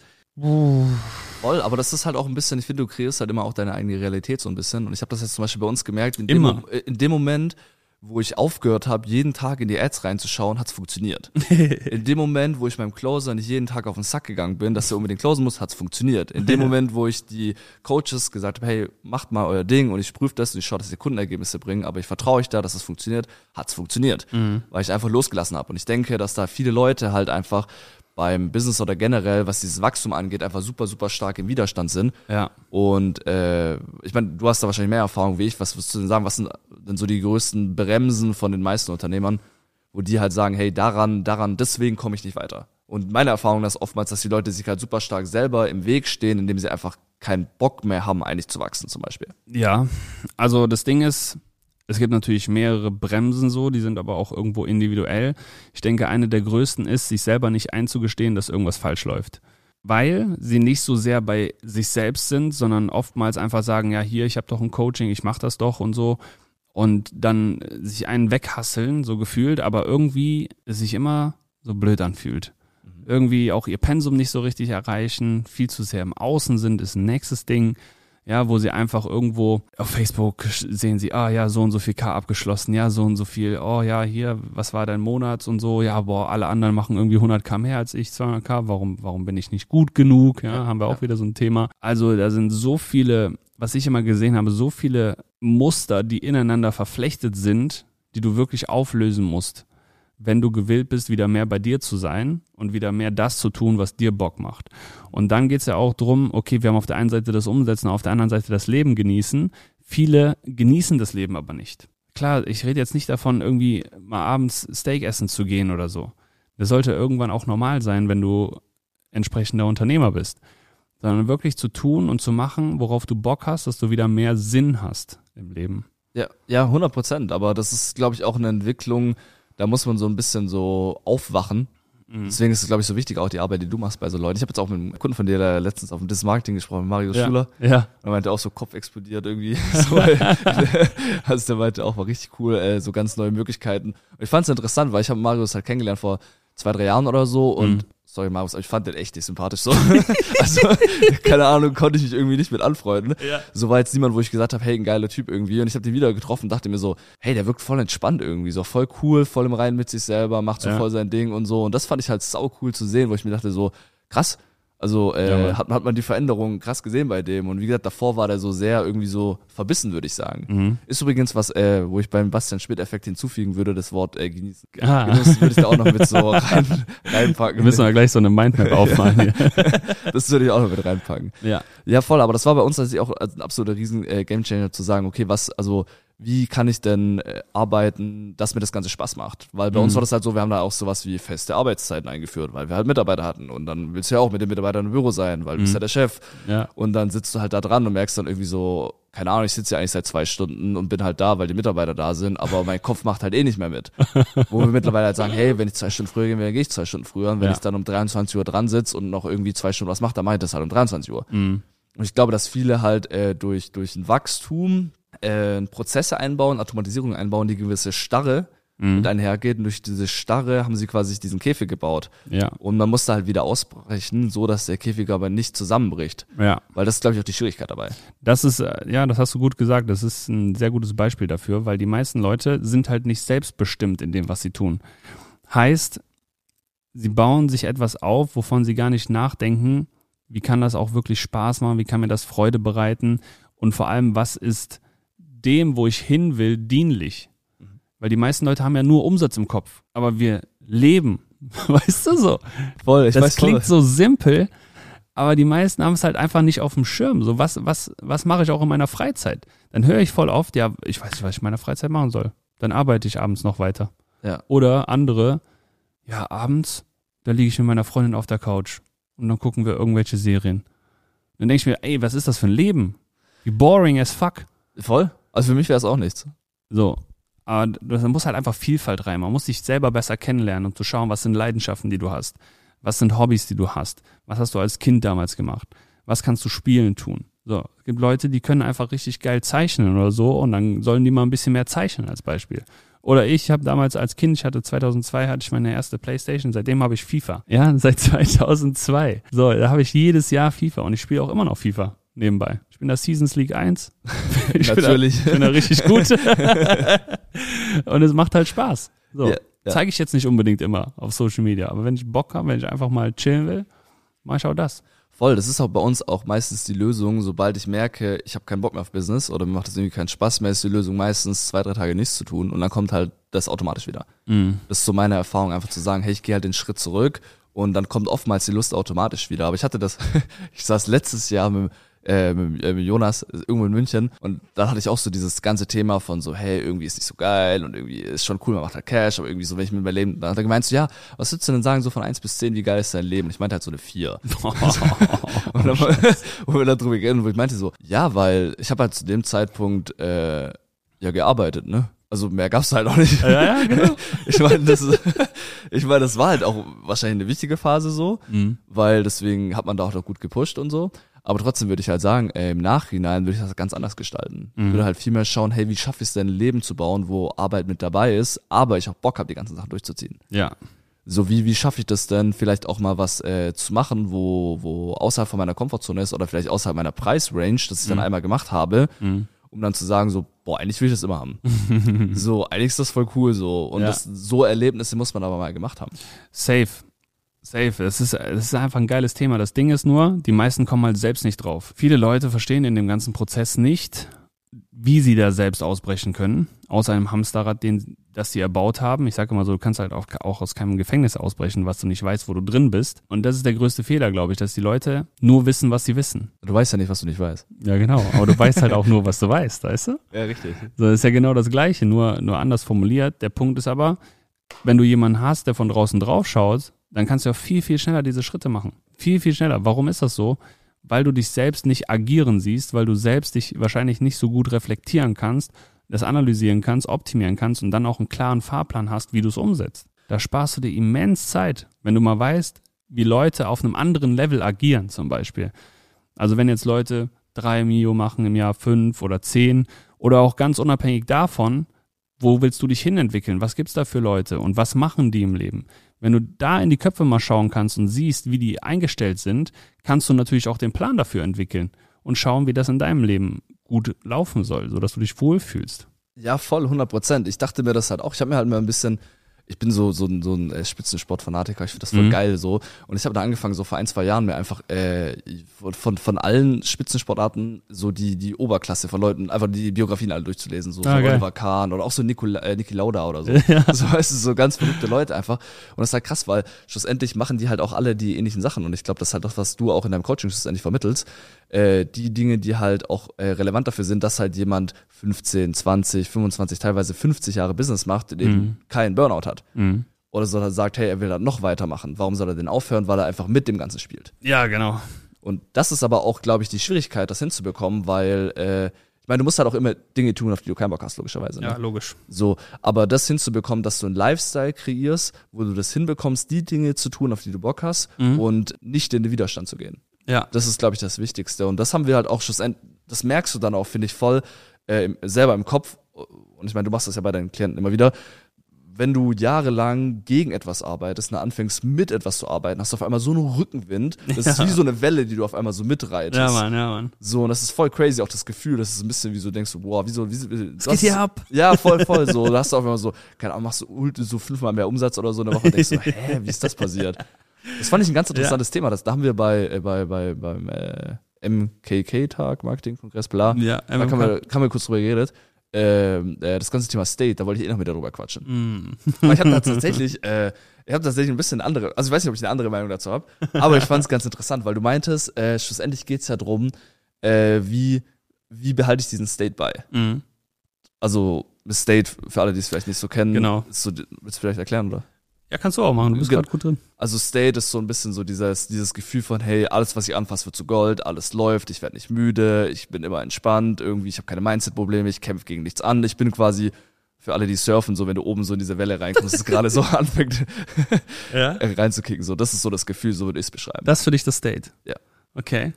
Voll, aber das ist halt auch ein bisschen, ich finde, du kreierst halt immer auch deine eigene Realität so ein bisschen. Und ich habe das jetzt zum Beispiel bei uns gemerkt, in dem, äh, in dem Moment, wo ich aufgehört habe, jeden Tag in die Ads reinzuschauen, hat's funktioniert. in dem Moment, wo ich meinem Closer nicht jeden Tag auf den Sack gegangen bin, dass er unbedingt closen muss, hat's funktioniert. In dem Moment, wo ich die Coaches gesagt habe, hey, macht mal euer Ding und ich prüfe das und ich schaue, dass die Kundenergebnisse bringen, aber ich vertraue euch da, dass es funktioniert, hat's funktioniert. Weil ich einfach losgelassen habe. Und ich denke, dass da viele Leute halt einfach beim Business oder generell, was dieses Wachstum angeht, einfach super, super stark im Widerstand sind. Ja. Und äh, ich meine, du hast da wahrscheinlich mehr Erfahrung wie ich. Was würdest du denn sagen? Was sind denn so die größten Bremsen von den meisten Unternehmern, wo die halt sagen, hey, daran, daran, deswegen komme ich nicht weiter. Und meine Erfahrung ist oftmals, dass die Leute sich halt super stark selber im Weg stehen, indem sie einfach keinen Bock mehr haben, eigentlich zu wachsen, zum Beispiel. Ja, also das Ding ist, es gibt natürlich mehrere Bremsen so, die sind aber auch irgendwo individuell. Ich denke, eine der größten ist, sich selber nicht einzugestehen, dass irgendwas falsch läuft. Weil sie nicht so sehr bei sich selbst sind, sondern oftmals einfach sagen, ja, hier, ich habe doch ein Coaching, ich mache das doch und so. Und dann sich einen weghasseln, so gefühlt, aber irgendwie es sich immer so blöd anfühlt. Irgendwie auch ihr Pensum nicht so richtig erreichen, viel zu sehr im Außen sind, ist ein nächstes Ding ja, wo sie einfach irgendwo auf Facebook sehen sie, ah ja, so und so viel K abgeschlossen, ja, so und so viel, oh ja, hier, was war dein Monat und so, ja, boah, alle anderen machen irgendwie 100 K mehr als ich, 200 K, warum, warum bin ich nicht gut genug, ja, haben wir auch wieder so ein Thema. Also da sind so viele, was ich immer gesehen habe, so viele Muster, die ineinander verflechtet sind, die du wirklich auflösen musst wenn du gewillt bist, wieder mehr bei dir zu sein und wieder mehr das zu tun, was dir Bock macht. Und dann geht's ja auch drum, okay, wir haben auf der einen Seite das Umsetzen, auf der anderen Seite das Leben genießen. Viele genießen das Leben aber nicht. Klar, ich rede jetzt nicht davon, irgendwie mal abends Steak essen zu gehen oder so. Das sollte irgendwann auch normal sein, wenn du entsprechender Unternehmer bist. Sondern wirklich zu tun und zu machen, worauf du Bock hast, dass du wieder mehr Sinn hast im Leben. Ja, ja, 100 Prozent. Aber das ist, glaube ich, auch eine Entwicklung, da muss man so ein bisschen so aufwachen. Deswegen ist es, glaube ich, so wichtig, auch die Arbeit, die du machst bei so Leuten. Ich habe jetzt auch mit einem Kunden von dir der letztens auf dem Dis-Marketing gesprochen, Mario Schuler. Ja. Er meinte auch so, Kopf explodiert irgendwie. So, also der meinte auch, war richtig cool, äh, so ganz neue Möglichkeiten. Und ich fand es interessant, weil ich habe Marius halt kennengelernt vor zwei, drei Jahren oder so und Mhm. Sorry Marius, aber ich fand den echt nicht sympathisch so. also, keine Ahnung, konnte ich mich irgendwie nicht mit anfreunden. Ja. So war jetzt niemand, wo ich gesagt habe, hey, ein geiler Typ irgendwie. Und ich habe den wieder getroffen und dachte mir so, hey, der wirkt voll entspannt irgendwie, so voll cool, voll im Reinen mit sich selber, macht so Ja. voll sein Ding und so. Und das fand ich halt sau cool zu sehen, wo ich mir dachte so, krass. Also Ja, äh, Mann. hat, hat man die Veränderung krass gesehen bei dem. Und wie gesagt, davor war der so sehr irgendwie so verbissen, würde ich sagen. Mhm. Ist übrigens was, äh, wo ich beim Bastian Schmidt-Effekt hinzufügen würde, das Wort äh, genießen. Ah. Genuss würde ich da auch noch mit so rein, reinpacken. Wir müssen ja gleich so eine Mindmap aufmalen hier. Das würde ich auch noch mit reinpacken. Ja. Ja, voll, aber das war bei uns tatsächlich auch ein absoluter riesen äh, Gamechanger zu sagen, okay, was, also wie kann ich denn äh, arbeiten, dass mir das Ganze Spaß macht? Weil bei uns Mhm. war das halt so, wir haben da auch sowas wie feste Arbeitszeiten eingeführt, weil wir halt Mitarbeiter hatten und dann willst du ja auch mit den Mitarbeitern im Büro sein, weil du bist Mhm. ja der Chef Ja. und dann sitzt du halt da dran und merkst dann irgendwie so, keine Ahnung, ich sitze ja eigentlich seit zwei Stunden und bin halt da, weil die Mitarbeiter da sind, aber mein Kopf macht halt eh nicht mehr mit. Wo wir mittlerweile halt sagen, hey, wenn ich zwei Stunden früher will, dann gehe ich zwei Stunden früher und wenn Ja. ich dann um 23 Uhr dran sitze und noch irgendwie zwei Stunden was mache, dann mache ich das halt um 23 Uhr. Mhm. Und ich glaube, dass viele halt äh, durch, durch ein Wachstum äh, Prozesse einbauen, Automatisierung einbauen, die gewisse Starre Mhm. mit einhergeht. Und durch diese Starre haben sie quasi diesen Käfig gebaut. Ja. Und man muss da halt wieder ausbrechen, so dass der Käfig aber nicht zusammenbricht. Ja. Weil das ist, glaube ich, auch die Schwierigkeit dabei. Das ist, äh, ja, das hast du gut gesagt. Das ist ein sehr gutes Beispiel dafür, weil die meisten Leute sind halt nicht selbstbestimmt in dem, was sie tun. Heißt, sie bauen sich etwas auf, wovon sie gar nicht nachdenken, wie kann das auch wirklich Spaß machen, wie kann mir das Freude bereiten und vor allem, was ist dem, wo ich hin will, dienlich. Weil die meisten Leute haben ja nur Umsatz im Kopf, aber wir leben, weißt du so. Voll, ich das klingt so simpel, aber die meisten haben es halt einfach nicht auf dem Schirm. So, was, was, was mache ich auch in meiner Freizeit? Dann höre ich voll oft, ja, ich weiß nicht, was ich in meiner Freizeit machen soll. Dann arbeite ich abends noch weiter. Ja. Oder andere, ja, abends, da liege ich mit meiner Freundin auf der Couch und dann gucken wir irgendwelche Serien. Dann denke ich mir, ey, was ist das für ein Leben? Wie boring as fuck. Voll. Also für mich wäre es auch nichts. So. Aber da muss halt einfach Vielfalt rein. Man muss sich selber besser kennenlernen und zu schauen, was sind Leidenschaften, die du hast. Was sind Hobbys, die du hast? Was hast du als Kind damals gemacht? Was kannst du spielen tun? So, es gibt Leute, die können einfach richtig geil zeichnen oder so und dann sollen die mal ein bisschen mehr zeichnen als Beispiel. Oder ich habe damals als Kind, ich hatte 2002 hatte ich meine erste Playstation, seitdem habe ich FIFA. Ja, seit 2002. So, da habe ich jedes Jahr FIFA und ich spiele auch immer noch FIFA nebenbei. Ich bin da Seasons League 1. Ich Natürlich. Bin da, bin da richtig gut. und es macht halt Spaß. So, ja, ja. zeige ich jetzt nicht unbedingt immer auf Social Media, aber wenn ich Bock habe, wenn ich einfach mal chillen will, mach ich auch das. Voll, das ist auch bei uns auch meistens die Lösung, sobald ich merke, ich habe keinen Bock mehr auf Business oder mir macht das irgendwie keinen Spaß mehr, ist die Lösung meistens zwei, drei Tage nichts zu tun und dann kommt halt das automatisch wieder. Mhm. Das ist so meine Erfahrung, einfach zu sagen, hey, ich gehe halt den Schritt zurück und dann kommt oftmals die Lust automatisch wieder. Aber ich hatte das, ich saß letztes Jahr mit, äh, mit, äh, mit Jonas irgendwo in München und dann hatte ich auch so dieses ganze Thema von so, hey, irgendwie ist nicht so geil und irgendwie ist schon cool, man macht halt Cash, aber irgendwie so, wenn ich mit meinem Leben, dann hat er gemeint so, ja, was würdest du denn sagen, so von eins bis zehn, wie geil ist dein Leben? Und ich meinte halt so eine vier. und dann, wo wir da drüber reden, wo ich meinte so, ja, weil ich habe halt zu dem Zeitpunkt äh, ja gearbeitet, ne? Also mehr gab's halt auch nicht. Ja, ja, genau. ich meine, das, ich meine, das war halt auch wahrscheinlich eine wichtige Phase so, mhm. weil deswegen hat man da auch noch gut gepusht und so. Aber trotzdem würde ich halt sagen, ey, im Nachhinein würde ich das ganz anders gestalten. Mhm. Ich würde halt viel mehr schauen, hey, wie schaffe ich es denn, ein Leben zu bauen, wo Arbeit mit dabei ist, aber ich auch Bock habe, die ganzen Sachen durchzuziehen. Ja. So wie, wie schaffe ich das denn, vielleicht auch mal was äh, zu machen, wo, wo außerhalb von meiner Komfortzone ist oder vielleicht außerhalb meiner Preisrange, das ich mhm. dann einmal gemacht habe, mhm. um dann zu sagen, so, boah, eigentlich will ich das immer haben. so, eigentlich ist das voll cool so. Und ja. das, so Erlebnisse muss man aber mal gemacht haben. Safe. Safe. Es ist, es ist einfach ein geiles Thema. Das Ding ist nur, die meisten kommen halt selbst nicht drauf. Viele Leute verstehen in dem ganzen Prozess nicht, wie sie da selbst ausbrechen können, aus einem Hamsterrad, den, das sie erbaut haben. Ich sage immer so, du kannst halt auch, auch aus keinem Gefängnis ausbrechen, was du nicht weißt, wo du drin bist. Und das ist der größte Fehler, glaube ich, dass die Leute nur wissen, was sie wissen. Du weißt ja nicht, was du nicht weißt. Ja, genau. Aber du weißt halt auch nur, was du weißt, weißt du? Ja, richtig. So, das ist ja genau das Gleiche, nur, nur anders formuliert. Der Punkt ist aber, wenn du jemanden hast, der von draußen drauf schaut, dann kannst du auch viel, viel schneller diese Schritte machen. Viel, viel schneller. Warum ist das so? Weil du dich selbst nicht agieren siehst, weil du selbst dich wahrscheinlich nicht so gut reflektieren kannst, das analysieren kannst, optimieren kannst und dann auch einen klaren Fahrplan hast, wie du es umsetzt. Da sparst du dir immens Zeit, wenn du mal weißt, wie Leute auf einem anderen Level agieren zum Beispiel. Also wenn jetzt Leute drei Mio machen im Jahr fünf oder zehn oder auch ganz unabhängig davon, wo willst du dich hinentwickeln? Was gibt's da für Leute und was machen die im Leben? Wenn du da in die Köpfe mal schauen kannst und siehst, wie die eingestellt sind, kannst du natürlich auch den Plan dafür entwickeln und schauen, wie das in deinem Leben gut laufen soll, sodass du dich wohlfühlst. Ja, voll, 100 Prozent. Ich dachte mir das halt auch. Ich habe mir halt mal ein bisschen ich bin so so ein, so ein äh, Spitzensportfanatiker, ich finde das voll mhm. geil so. Und ich habe da angefangen, so vor ein, zwei Jahren mir einfach äh, von, von allen Spitzensportarten so die, die Oberklasse von Leuten, einfach die Biografien alle durchzulesen, so, ah, so Oliver Kahn oder auch so Nikola, äh, Niki Lauda oder so. Ja. So weißt du, so ganz verrückte Leute einfach. Und das ist halt krass, weil schlussendlich machen die halt auch alle die ähnlichen Sachen. Und ich glaube, das ist halt das, was du auch in deinem Coaching schlussendlich vermittelst. Äh, die Dinge, die halt auch äh, relevant dafür sind, dass halt jemand 15, 20, 25, teilweise 50 Jahre Business macht, der mhm. eben keinen Burnout hat. Mhm. Oder soll er sagt, hey, er will dann noch weitermachen. Warum soll er denn aufhören? Weil er einfach mit dem Ganzen spielt. Ja, genau. Und das ist aber auch, glaube ich, die Schwierigkeit, das hinzubekommen, weil äh, ich meine, du musst halt auch immer Dinge tun, auf die du keinen Bock hast, logischerweise. Ne? Ja, logisch. So, aber das hinzubekommen, dass du einen Lifestyle kreierst, wo du das hinbekommst, die Dinge zu tun, auf die du Bock hast mhm. und nicht in den Widerstand zu gehen. Ja. Das ist, glaube ich, das Wichtigste. Und das haben wir halt auch schlussendlich, das merkst du dann auch, finde ich, voll äh, selber im Kopf. Und ich meine, du machst das ja bei deinen Klienten immer wieder. Wenn du jahrelang gegen etwas arbeitest, und anfängst mit etwas zu arbeiten, hast du auf einmal so einen Rückenwind. Das ja. ist wie so eine Welle, die du auf einmal so mitreitest. Ja, Mann, ja, Mann. So, und das ist voll crazy, auch das Gefühl, das ist ein bisschen wie so, denkst du, boah, wieso, wieso, was geht hier ab? Ja, voll, voll, so. Da hast du auf einmal so, keine Ahnung, machst du so fünfmal mehr Umsatz oder so in der Woche und denkst so, hä, wie ist das passiert? Das fand ich ein ganz interessantes ja. Thema. Das, da haben wir bei, äh, bei, bei, beim äh, MKK-Tag, Marketing-Kongress, bla. Ja, da kann man, kann man kurz drüber geredet. Ähm, äh, das ganze Thema State, da wollte ich eh noch mit darüber quatschen. Mm. Ich habe tatsächlich, äh, ich habe tatsächlich ein bisschen andere, also ich weiß nicht, ob ich eine andere Meinung dazu habe, aber ich fand es ganz interessant, weil du meintest, äh, schlussendlich geht es ja darum, äh, wie, wie behalte ich diesen State bei? Mm. Also State, für alle, die es vielleicht nicht so kennen, genau. So, willst du vielleicht erklären, oder? Ja, kannst du auch machen. Du bist gerade gut drin. Also State ist so ein bisschen so dieses, dieses Gefühl von, hey, alles, was ich anfasse, wird zu Gold, alles läuft, ich werde nicht müde, ich bin immer entspannt, irgendwie, ich habe keine Mindset-Probleme, ich kämpfe gegen nichts an, ich bin quasi Für alle, die surfen, so wenn du oben so in diese Welle reinkommst, es gerade so anfängt Ja? reinzukicken. So, das ist so das Gefühl, so würde ich es beschreiben. Das ist für dich das State? Ja. Okay.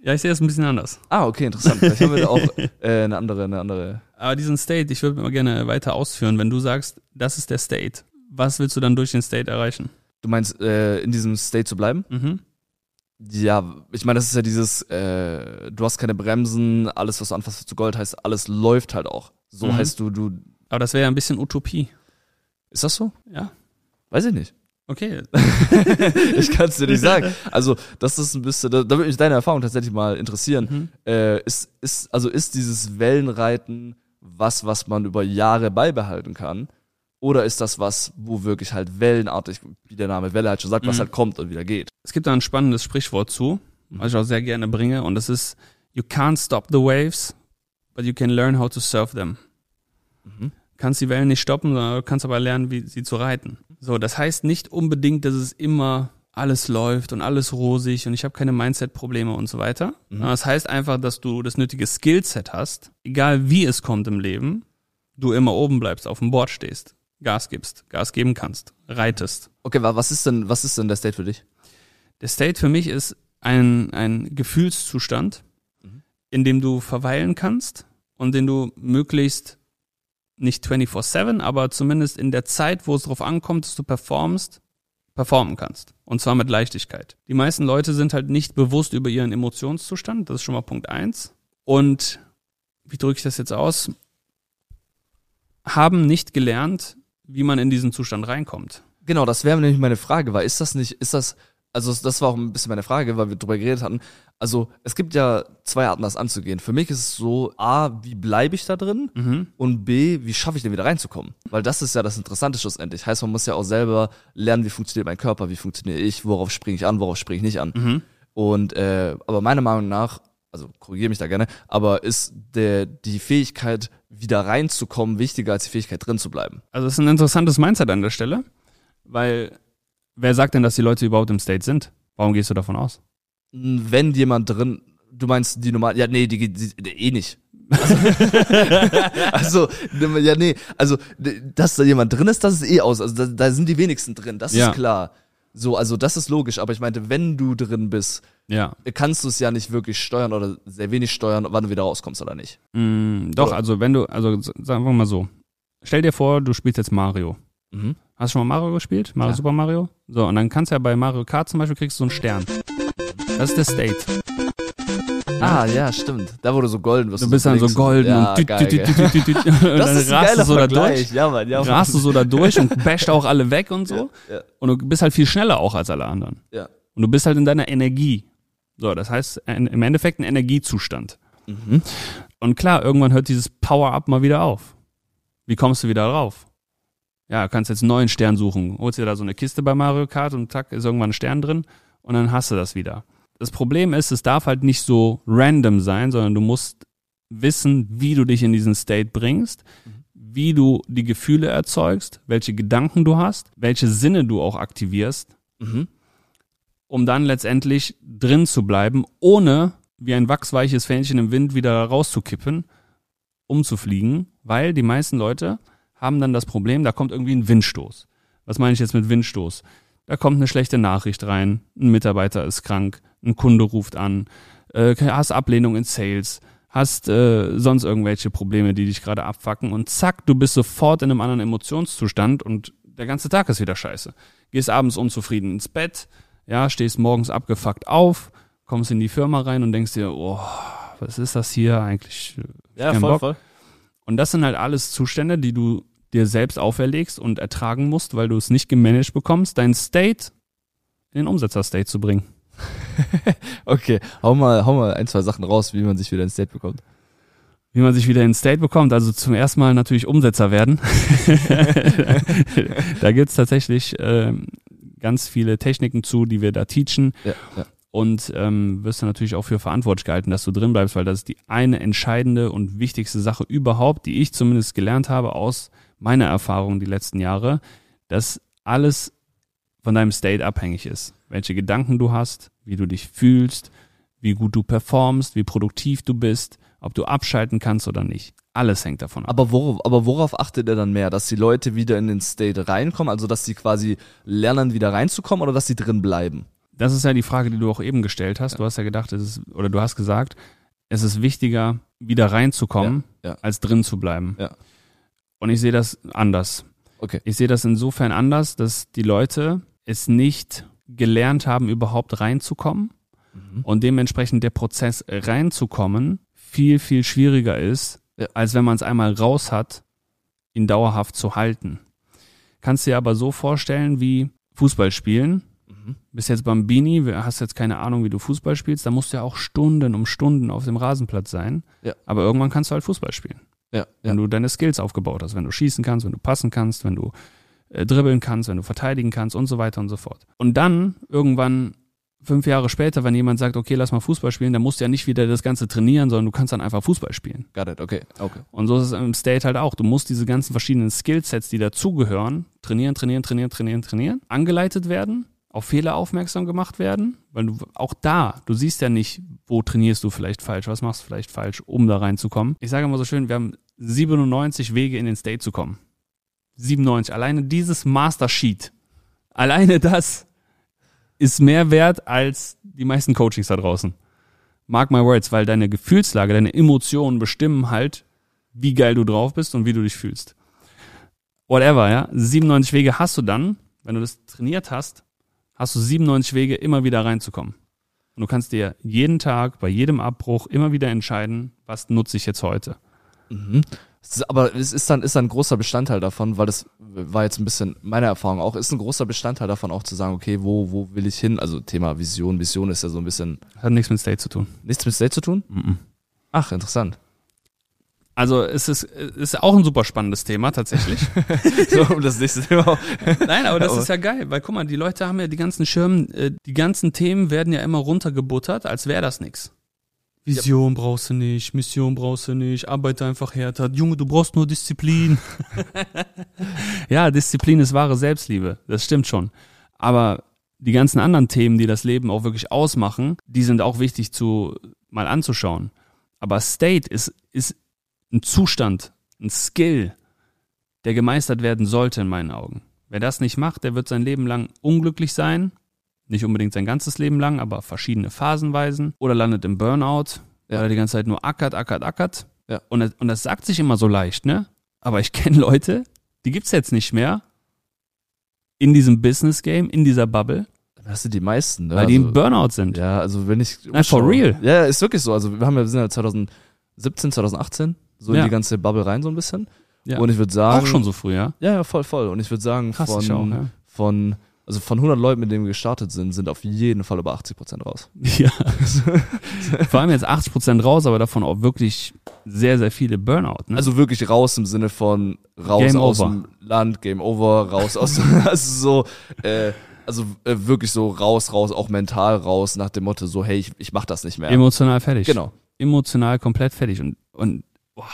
Ja, ich sehe das ein bisschen anders. ah, okay, interessant. Vielleicht haben wir da auch äh, eine andere, eine andere. Aber diesen State, ich würde mal gerne weiter ausführen. Wenn du sagst, das ist der State, was willst du dann durch den State erreichen? Du meinst, äh, in diesem State zu bleiben? Mhm. Ja, ich meine, das ist ja dieses, äh, du hast keine Bremsen, alles, was du anfasst, wird zu Gold, heißt, alles läuft halt auch. So Mhm. heißt du, du. Aber das wäre ja ein bisschen Utopie. Ist das so? Ja. Weiß ich nicht. Okay. ich kann es dir nicht sagen. Also, das ist ein bisschen, da, da würde mich deine Erfahrung tatsächlich mal interessieren. Mhm. Äh, ist, ist, also ist dieses Wellenreiten was, was man über Jahre beibehalten kann? Oder ist das was, wo wirklich halt wellenartig, wie der Name Welle halt schon sagt, was Mhm. halt kommt und wieder geht? Es gibt da ein spannendes Sprichwort zu, was ich auch sehr gerne bringe, und das ist, you can't stop the waves, but you can learn how to surf them. Mhm. Kannst die Wellen nicht stoppen, sondern du kannst aber lernen, wie sie zu reiten. So, das heißt nicht unbedingt, dass es immer alles läuft und alles rosig und ich habe keine Mindset-Probleme und so weiter. Mhm. Das heißt einfach, dass du das nötige Skillset hast, egal wie es kommt im Leben, du immer oben bleibst, auf dem Board stehst, Gas gibst, Gas geben kannst, reitest. Okay, wa- was ist denn, was ist denn der State für dich? Der State für mich ist ein, ein Gefühlszustand, Mhm. in dem du verweilen kannst und den du möglichst nicht 24-7, aber zumindest in der Zeit, wo es darauf ankommt, dass du performst, performen kannst. Und zwar mit Leichtigkeit. Die meisten Leute sind halt nicht bewusst über ihren Emotionszustand. Das ist schon mal Punkt eins. Und wie drücke ich das jetzt aus? Haben nicht gelernt, wie man in diesen Zustand reinkommt. Genau, das wäre nämlich meine Frage, weil ist das nicht, ist das, also das war auch ein bisschen meine Frage, weil wir drüber geredet hatten. Also es gibt ja zwei Arten, das anzugehen. Für mich ist es so, A, wie bleibe ich da drin? Mhm. Und B, wie schaffe ich denn wieder reinzukommen? Weil das ist ja das Interessante schlussendlich. Heißt, man muss ja auch selber lernen, wie funktioniert mein Körper, wie funktioniere ich, worauf springe ich an, worauf springe ich nicht an. Mhm. Und äh, aber meiner Meinung nach, also korrigiere mich da gerne, aber ist der die Fähigkeit, wieder reinzukommen, wichtiger als die Fähigkeit drin zu bleiben. Also es ist ein interessantes Mindset an der Stelle, weil wer sagt denn, dass die Leute überhaupt im State sind? Warum gehst du davon aus? Wenn jemand drin, du meinst die normal, ja nee, die, die, die eh nicht. Also, also, ja nee, also dass da jemand drin ist, das ist eh aus. Also da, da sind die wenigsten drin, das Ja. ist klar. So, also das ist logisch, aber ich meinte, wenn du drin bist, Ja. kannst du es ja nicht wirklich steuern oder sehr wenig steuern, wann du wieder rauskommst oder nicht. Mm, doch, Oder- also wenn du, also sagen wir mal so, stell dir vor, du spielst jetzt Mario. Mhm. Hast du schon mal Mario gespielt? Mario Klar. Super Mario? So, und dann kannst du ja bei Mario Kart zum Beispiel kriegst du so einen Stern. Das ist der State. Ah, ja, stimmt. Da wurde so golden wirst Du bist dann so golden ja, und, geil, düt, düt, düt, und dann rast du so da durch. Ja, Mann, ja, Mann. Rast du so da durch und basht auch alle weg und so. Ja, Und du bist halt viel schneller auch als alle anderen. ja. Und du bist halt in deiner Energie. So, das heißt im Endeffekt ein Energiezustand. Mhm. Und klar, irgendwann hört dieses Power-Up mal wieder auf. Wie kommst du wieder drauf? Ja, du kannst jetzt einen neuen Stern suchen. Holst dir da so eine Kiste bei Mario Kart und zack, ist irgendwann ein Stern drin und dann hast du das wieder. Das Problem ist, es darf halt nicht so random sein, sondern du musst wissen, wie du dich in diesen State bringst, wie du die Gefühle erzeugst, welche Gedanken du hast, welche Sinne du auch aktivierst, Mhm. Um dann letztendlich drin zu bleiben, ohne wie ein wachsweiches Fähnchen im Wind wieder rauszukippen, umzufliegen, weil die meisten Leute haben dann das Problem, da kommt irgendwie ein Windstoß. Was meine ich jetzt mit Windstoß? Da kommt eine schlechte Nachricht rein, ein Mitarbeiter ist krank, ein Kunde ruft an, äh, hast Ablehnung in Sales, hast äh, sonst irgendwelche Probleme, die dich gerade abfacken und zack, du bist sofort in einem anderen Emotionszustand und der ganze Tag ist wieder scheiße. Gehst abends unzufrieden ins Bett, ja, stehst morgens abgefuckt auf, kommst in die Firma rein und denkst dir, oh, was ist das hier eigentlich? Ja, voll, Bock. voll. Und das sind halt alles Zustände, die du dir selbst auferlegst und ertragen musst, weil du es nicht gemanagt bekommst, deinen State in den Umsetzer-State zu bringen. Okay, hau mal, hau mal ein, zwei Sachen raus, wie man sich wieder ins State bekommt. Wie man sich wieder in State bekommt, also zum ersten Mal natürlich Umsetzer werden. da gibt's tatsächlich ähm, ganz viele Techniken zu, die wir da teachen. Ja, ja. Und ähm, wirst du natürlich auch für verantwortlich gehalten, dass du drin bleibst, weil das ist die eine entscheidende und wichtigste Sache überhaupt, die ich zumindest gelernt habe aus meiner Erfahrung die letzten Jahre, dass alles von deinem State abhängig ist. Welche Gedanken du hast, wie du dich fühlst, wie gut du performst, wie produktiv du bist, ob du abschalten kannst oder nicht. Alles hängt davon ab. Aber worauf, aber worauf achtet er dann mehr? Dass die Leute wieder in den State reinkommen, also dass sie quasi lernen, wieder reinzukommen oder dass sie drin bleiben? Das ist ja die Frage, die du auch eben gestellt hast. Du hast ja gedacht, es ist, oder du hast gesagt, es ist wichtiger, wieder reinzukommen, Ja, ja. als drin zu bleiben. Ja. Und ich sehe das anders. Okay. Ich sehe das insofern anders, dass die Leute es nicht gelernt haben, überhaupt reinzukommen Mhm. und dementsprechend der Prozess reinzukommen viel, viel schwieriger ist, Ja. Als wenn man es einmal raus hat, ihn dauerhaft zu halten. Kannst dir aber so vorstellen wie Fußball spielen. Mhm. Bist jetzt Bambini, hast jetzt keine Ahnung, wie du Fußball spielst, da musst du ja auch Stunden um Stunden auf dem Rasenplatz sein. Ja. Aber irgendwann kannst du halt Fußball spielen Ja, ja. wenn du deine Skills aufgebaut hast, wenn du schießen kannst, wenn du passen kannst, wenn du äh, dribbeln kannst, wenn du verteidigen kannst und so weiter und so fort. Und dann irgendwann fünf Jahre später, wenn jemand sagt, okay, lass mal Fußball spielen, dann musst du ja nicht wieder das Ganze trainieren, sondern du kannst dann einfach Fußball spielen. Got it, okay, okay. Und so ist es im State halt auch. Du musst diese ganzen verschiedenen Skillsets, die dazugehören, trainieren, trainieren, trainieren, trainieren, trainieren, angeleitet werden, auf Fehler aufmerksam gemacht werden, weil du auch da, du siehst ja nicht, wo trainierst du vielleicht falsch, was machst du vielleicht falsch, um da reinzukommen. Ich sage immer so schön, wir haben 97 Wege in den State zu kommen. 97. Alleine dieses Master Sheet, alleine das ist mehr wert als die meisten Coachings da draußen. Mark my words, weil deine Gefühlslage, deine Emotionen bestimmen halt, wie geil du drauf bist und wie du dich fühlst. Whatever, ja. 97 Wege hast du dann, wenn du das trainiert hast, hast du 97 Wege, immer wieder reinzukommen. Und du kannst dir jeden Tag, bei jedem Abbruch immer wieder entscheiden, was nutze ich jetzt heute. Mhm. Aber es ist dann, ist dann ein großer Bestandteil davon, weil das war jetzt ein bisschen meine Erfahrung auch, ist ein großer Bestandteil davon auch zu sagen, okay, wo, wo will ich hin? Also Thema Vision, Vision ist ja so ein bisschen Hat nichts mit State zu tun. nichts mit State zu tun. Ach, interessant. Also es ist, ist auch ein super spannendes Thema tatsächlich. so, um das nächste Thema. Nein, aber das Aber- ist ja geil, weil guck mal, die Leute haben ja die ganzen Schirmen, äh, die ganzen Themen werden ja immer runtergebuttert, als wäre das nix. Vision brauchst du nicht, Mission brauchst du nicht, arbeite einfach härter. Junge, du brauchst nur Disziplin. ja, Disziplin ist wahre Selbstliebe, das stimmt schon. Aber die ganzen anderen Themen, die das Leben auch wirklich ausmachen, die sind auch wichtig zu mal anzuschauen. Aber State ist, ist ein Zustand, ein Skill, der gemeistert werden sollte in meinen Augen. Wer das nicht macht, der wird sein Leben lang unglücklich sein. Nicht unbedingt sein ganzes Leben lang, aber verschiedene Phasenweisen. Oder landet im Burnout, Ja. weil er die ganze Zeit nur ackert, ackert, ackert. Ja. Und, das, und das sagt sich immer so leicht, ne? Aber ich kenne Leute, die gibt's jetzt nicht mehr in diesem Business-Game, in dieser Bubble, Das sind die meisten, ne? weil die Also- im Burnout sind. Ja, also wenn ich. Nein, for real. Ja, ist wirklich so. Also wir haben ja, wir sind ja 2017, 2018 so in Ja. die ganze Bubble rein so ein bisschen. Ja. Und ich würde sagen. auch schon so früh, ja? Ja, ja, voll, voll. Und ich würde sagen, Krass, von, auch, ja. von, also von 100 Leuten, mit denen wir gestartet sind, sind auf jeden Fall über 80 Prozent raus. Ja. Vor allem jetzt 80% raus, aber davon auch wirklich sehr, sehr viele Burnout. Ne? Also wirklich raus im Sinne von raus Game aus over. dem Land, Game over, raus aus, also so, äh, also äh, wirklich so raus, raus, auch mental raus, nach dem Motto so, hey, ich, ich mach das nicht mehr. emotional fertig. Genau. Emotional komplett fertig. Und, und boah,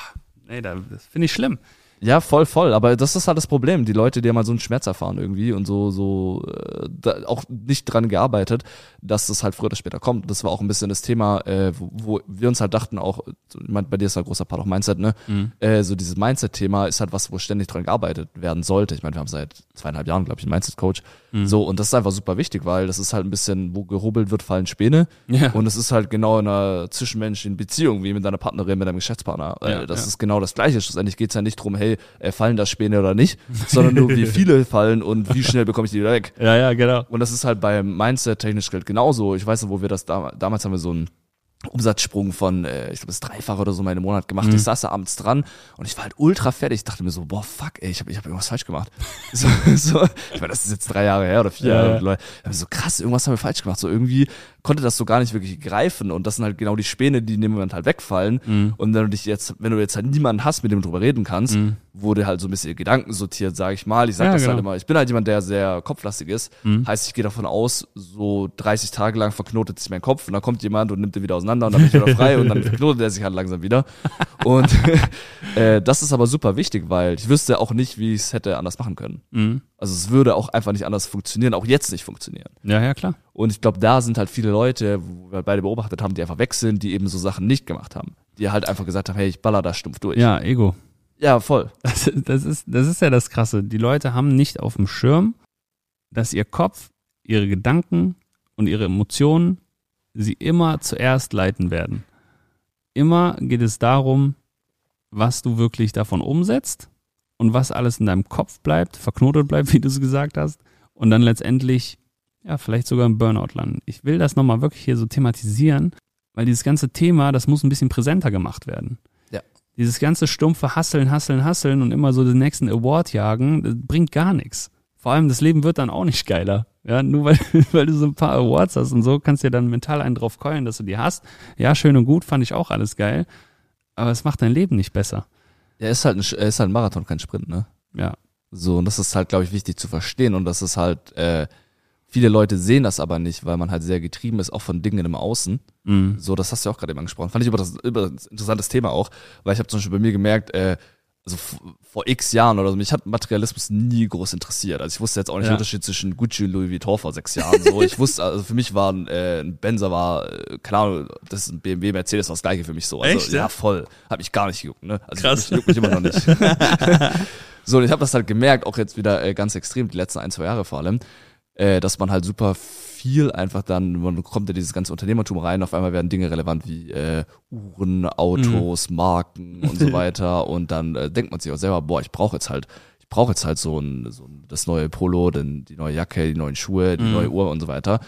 nee, da- das finde ich schlimm. Ja, voll, voll. Aber das ist halt das Problem. Die Leute, die haben mal so einen Schmerz erfahren irgendwie und so, so äh, auch nicht dran gearbeitet, dass das halt früher oder später kommt. Das war auch ein bisschen das Thema, äh, wo, wo wir uns halt dachten, auch, ich mein, bei dir ist halt großer Part auch Mindset, ne? Äh, so dieses Mindset-Thema ist halt was, wo ständig dran gearbeitet werden sollte. Ich meine, wir haben seit zweieinhalb Jahren, glaube ich, einen Mindset-Coach. So, und das ist einfach super wichtig, weil das ist halt ein bisschen, wo gehobelt wird, fallen Späne. Ja. Und es ist halt genau in einer zwischenmenschlichen Beziehung, wie mit deiner Partnerin, mit deinem Geschäftspartner. Äh, Ja, das ja. ist genau das Gleiche. Schlussendlich geht's ja nicht drum, hey, äh, fallen da Späne oder nicht, sondern nur wie viele fallen und wie schnell bekomme ich die wieder weg. Ja, ja, genau. Und das ist halt beim Mindset technisch halt genauso. Ich weiß noch, wo wir das da, damals haben wir so einen Umsatzsprung von, äh, ich glaube, das Dreifach oder so mal Monat gemacht. Mhm. Ich saß da abends dran und ich war halt ultra fertig. Ich dachte mir so, boah, fuck, ey, ich habe ich hab irgendwas falsch gemacht. So, so, ich meine, das ist jetzt drei Jahre her oder vier Ja, Jahre. ja. So krass, irgendwas haben wir falsch gemacht. So irgendwie konnte das so gar nicht wirklich greifen. Und das sind halt genau die Späne, die in dem Moment halt wegfallen. Mhm. Und wenn du dich jetzt, wenn du jetzt halt niemanden hast, mit dem du drüber reden kannst, wurde halt so ein bisschen Gedanken sortiert, sage ich mal. Ich sag Ja, das halt genau. immer. Ich bin halt jemand, der sehr kopflastig ist. Mhm. Heißt, ich gehe davon aus, so 30 Tage lang verknotet sich mein Kopf und dann kommt jemand und nimmt den wieder auseinander und dann bin ich wieder frei und dann verknotet er sich halt langsam wieder. Und äh, das ist aber super wichtig, weil ich wüsste auch nicht, wie ich es hätte anders machen können. Mhm. Also es würde auch einfach nicht anders funktionieren, auch jetzt nicht funktionieren. Ja, ja, klar. Und ich glaube, da sind halt viele Leute, wo wir beide beobachtet haben, die einfach weg sind, die eben so Sachen nicht gemacht haben. Die halt einfach gesagt haben, hey, ich baller da stumpf durch. Ja, Ego. Ja, voll. Das, das, ist, das ist ja das Krasse. Die Leute haben nicht auf dem Schirm, dass ihr Kopf, ihre Gedanken und ihre Emotionen sie immer zuerst leiten werden. Immer geht es darum, was du wirklich davon umsetzt und was alles in deinem Kopf bleibt, verknotet bleibt, wie du es gesagt hast, und dann letztendlich, ja, vielleicht sogar im Burnout landen. Ich will das nochmal wirklich hier so thematisieren, weil dieses ganze Thema, das muss ein bisschen präsenter gemacht werden. Ja. Dieses ganze stumpfe Hasseln, Hasseln, Hasseln und immer so den nächsten Award jagen, das bringt gar nichts. Vor allem, das Leben wird dann auch nicht geiler. Ja, nur weil, weil du so ein paar Awards hast und so kannst du dir dann mental einen drauf keulen, dass du die hast. Ja, schön und gut, fand ich auch alles geil. Aber es macht dein Leben nicht besser. Ja, ist halt ein, ist halt ein Marathon, kein Sprint, ne? Ja. So, und das ist halt, glaube ich, wichtig zu verstehen. Und das ist halt, äh, viele Leute sehen das aber nicht, weil man halt sehr getrieben ist, auch von Dingen im Außen. Mhm. So, das hast du auch gerade eben angesprochen. Fand ich über das, über das interessantes Thema auch, weil ich habe zum Beispiel bei mir gemerkt, äh, also vor x Jahren oder so, mich hat Materialismus nie groß interessiert. Also ich wusste jetzt auch nicht Ja. den Unterschied zwischen Gucci und Louis Vuitton vor sechs Jahren. So, ich wusste, also für mich war ein, äh, ein Benzer war, äh, keine Ahnung, das ist ein BMW, Mercedes war das gleiche für mich so. Also, Echt, ja? ja? voll. Hat mich gar nicht gejuckt, ne? Also Krass. Mich, juckt mich immer noch nicht. so, und ich habe das halt gemerkt, auch jetzt wieder äh, ganz extrem, die letzten ein, zwei Jahre vor allem, äh, dass man halt super viel einfach dann, man kommt in dieses ganze Unternehmertum rein, auf einmal werden Dinge relevant wie äh, Uhren, Autos, Marken und so weiter und dann äh, denkt man sich auch selber, boah, ich brauche jetzt halt, ich brauche jetzt halt so ein, so ein das neue Polo, denn die neue Jacke, die neuen Schuhe, die neue Uhr und so weiter.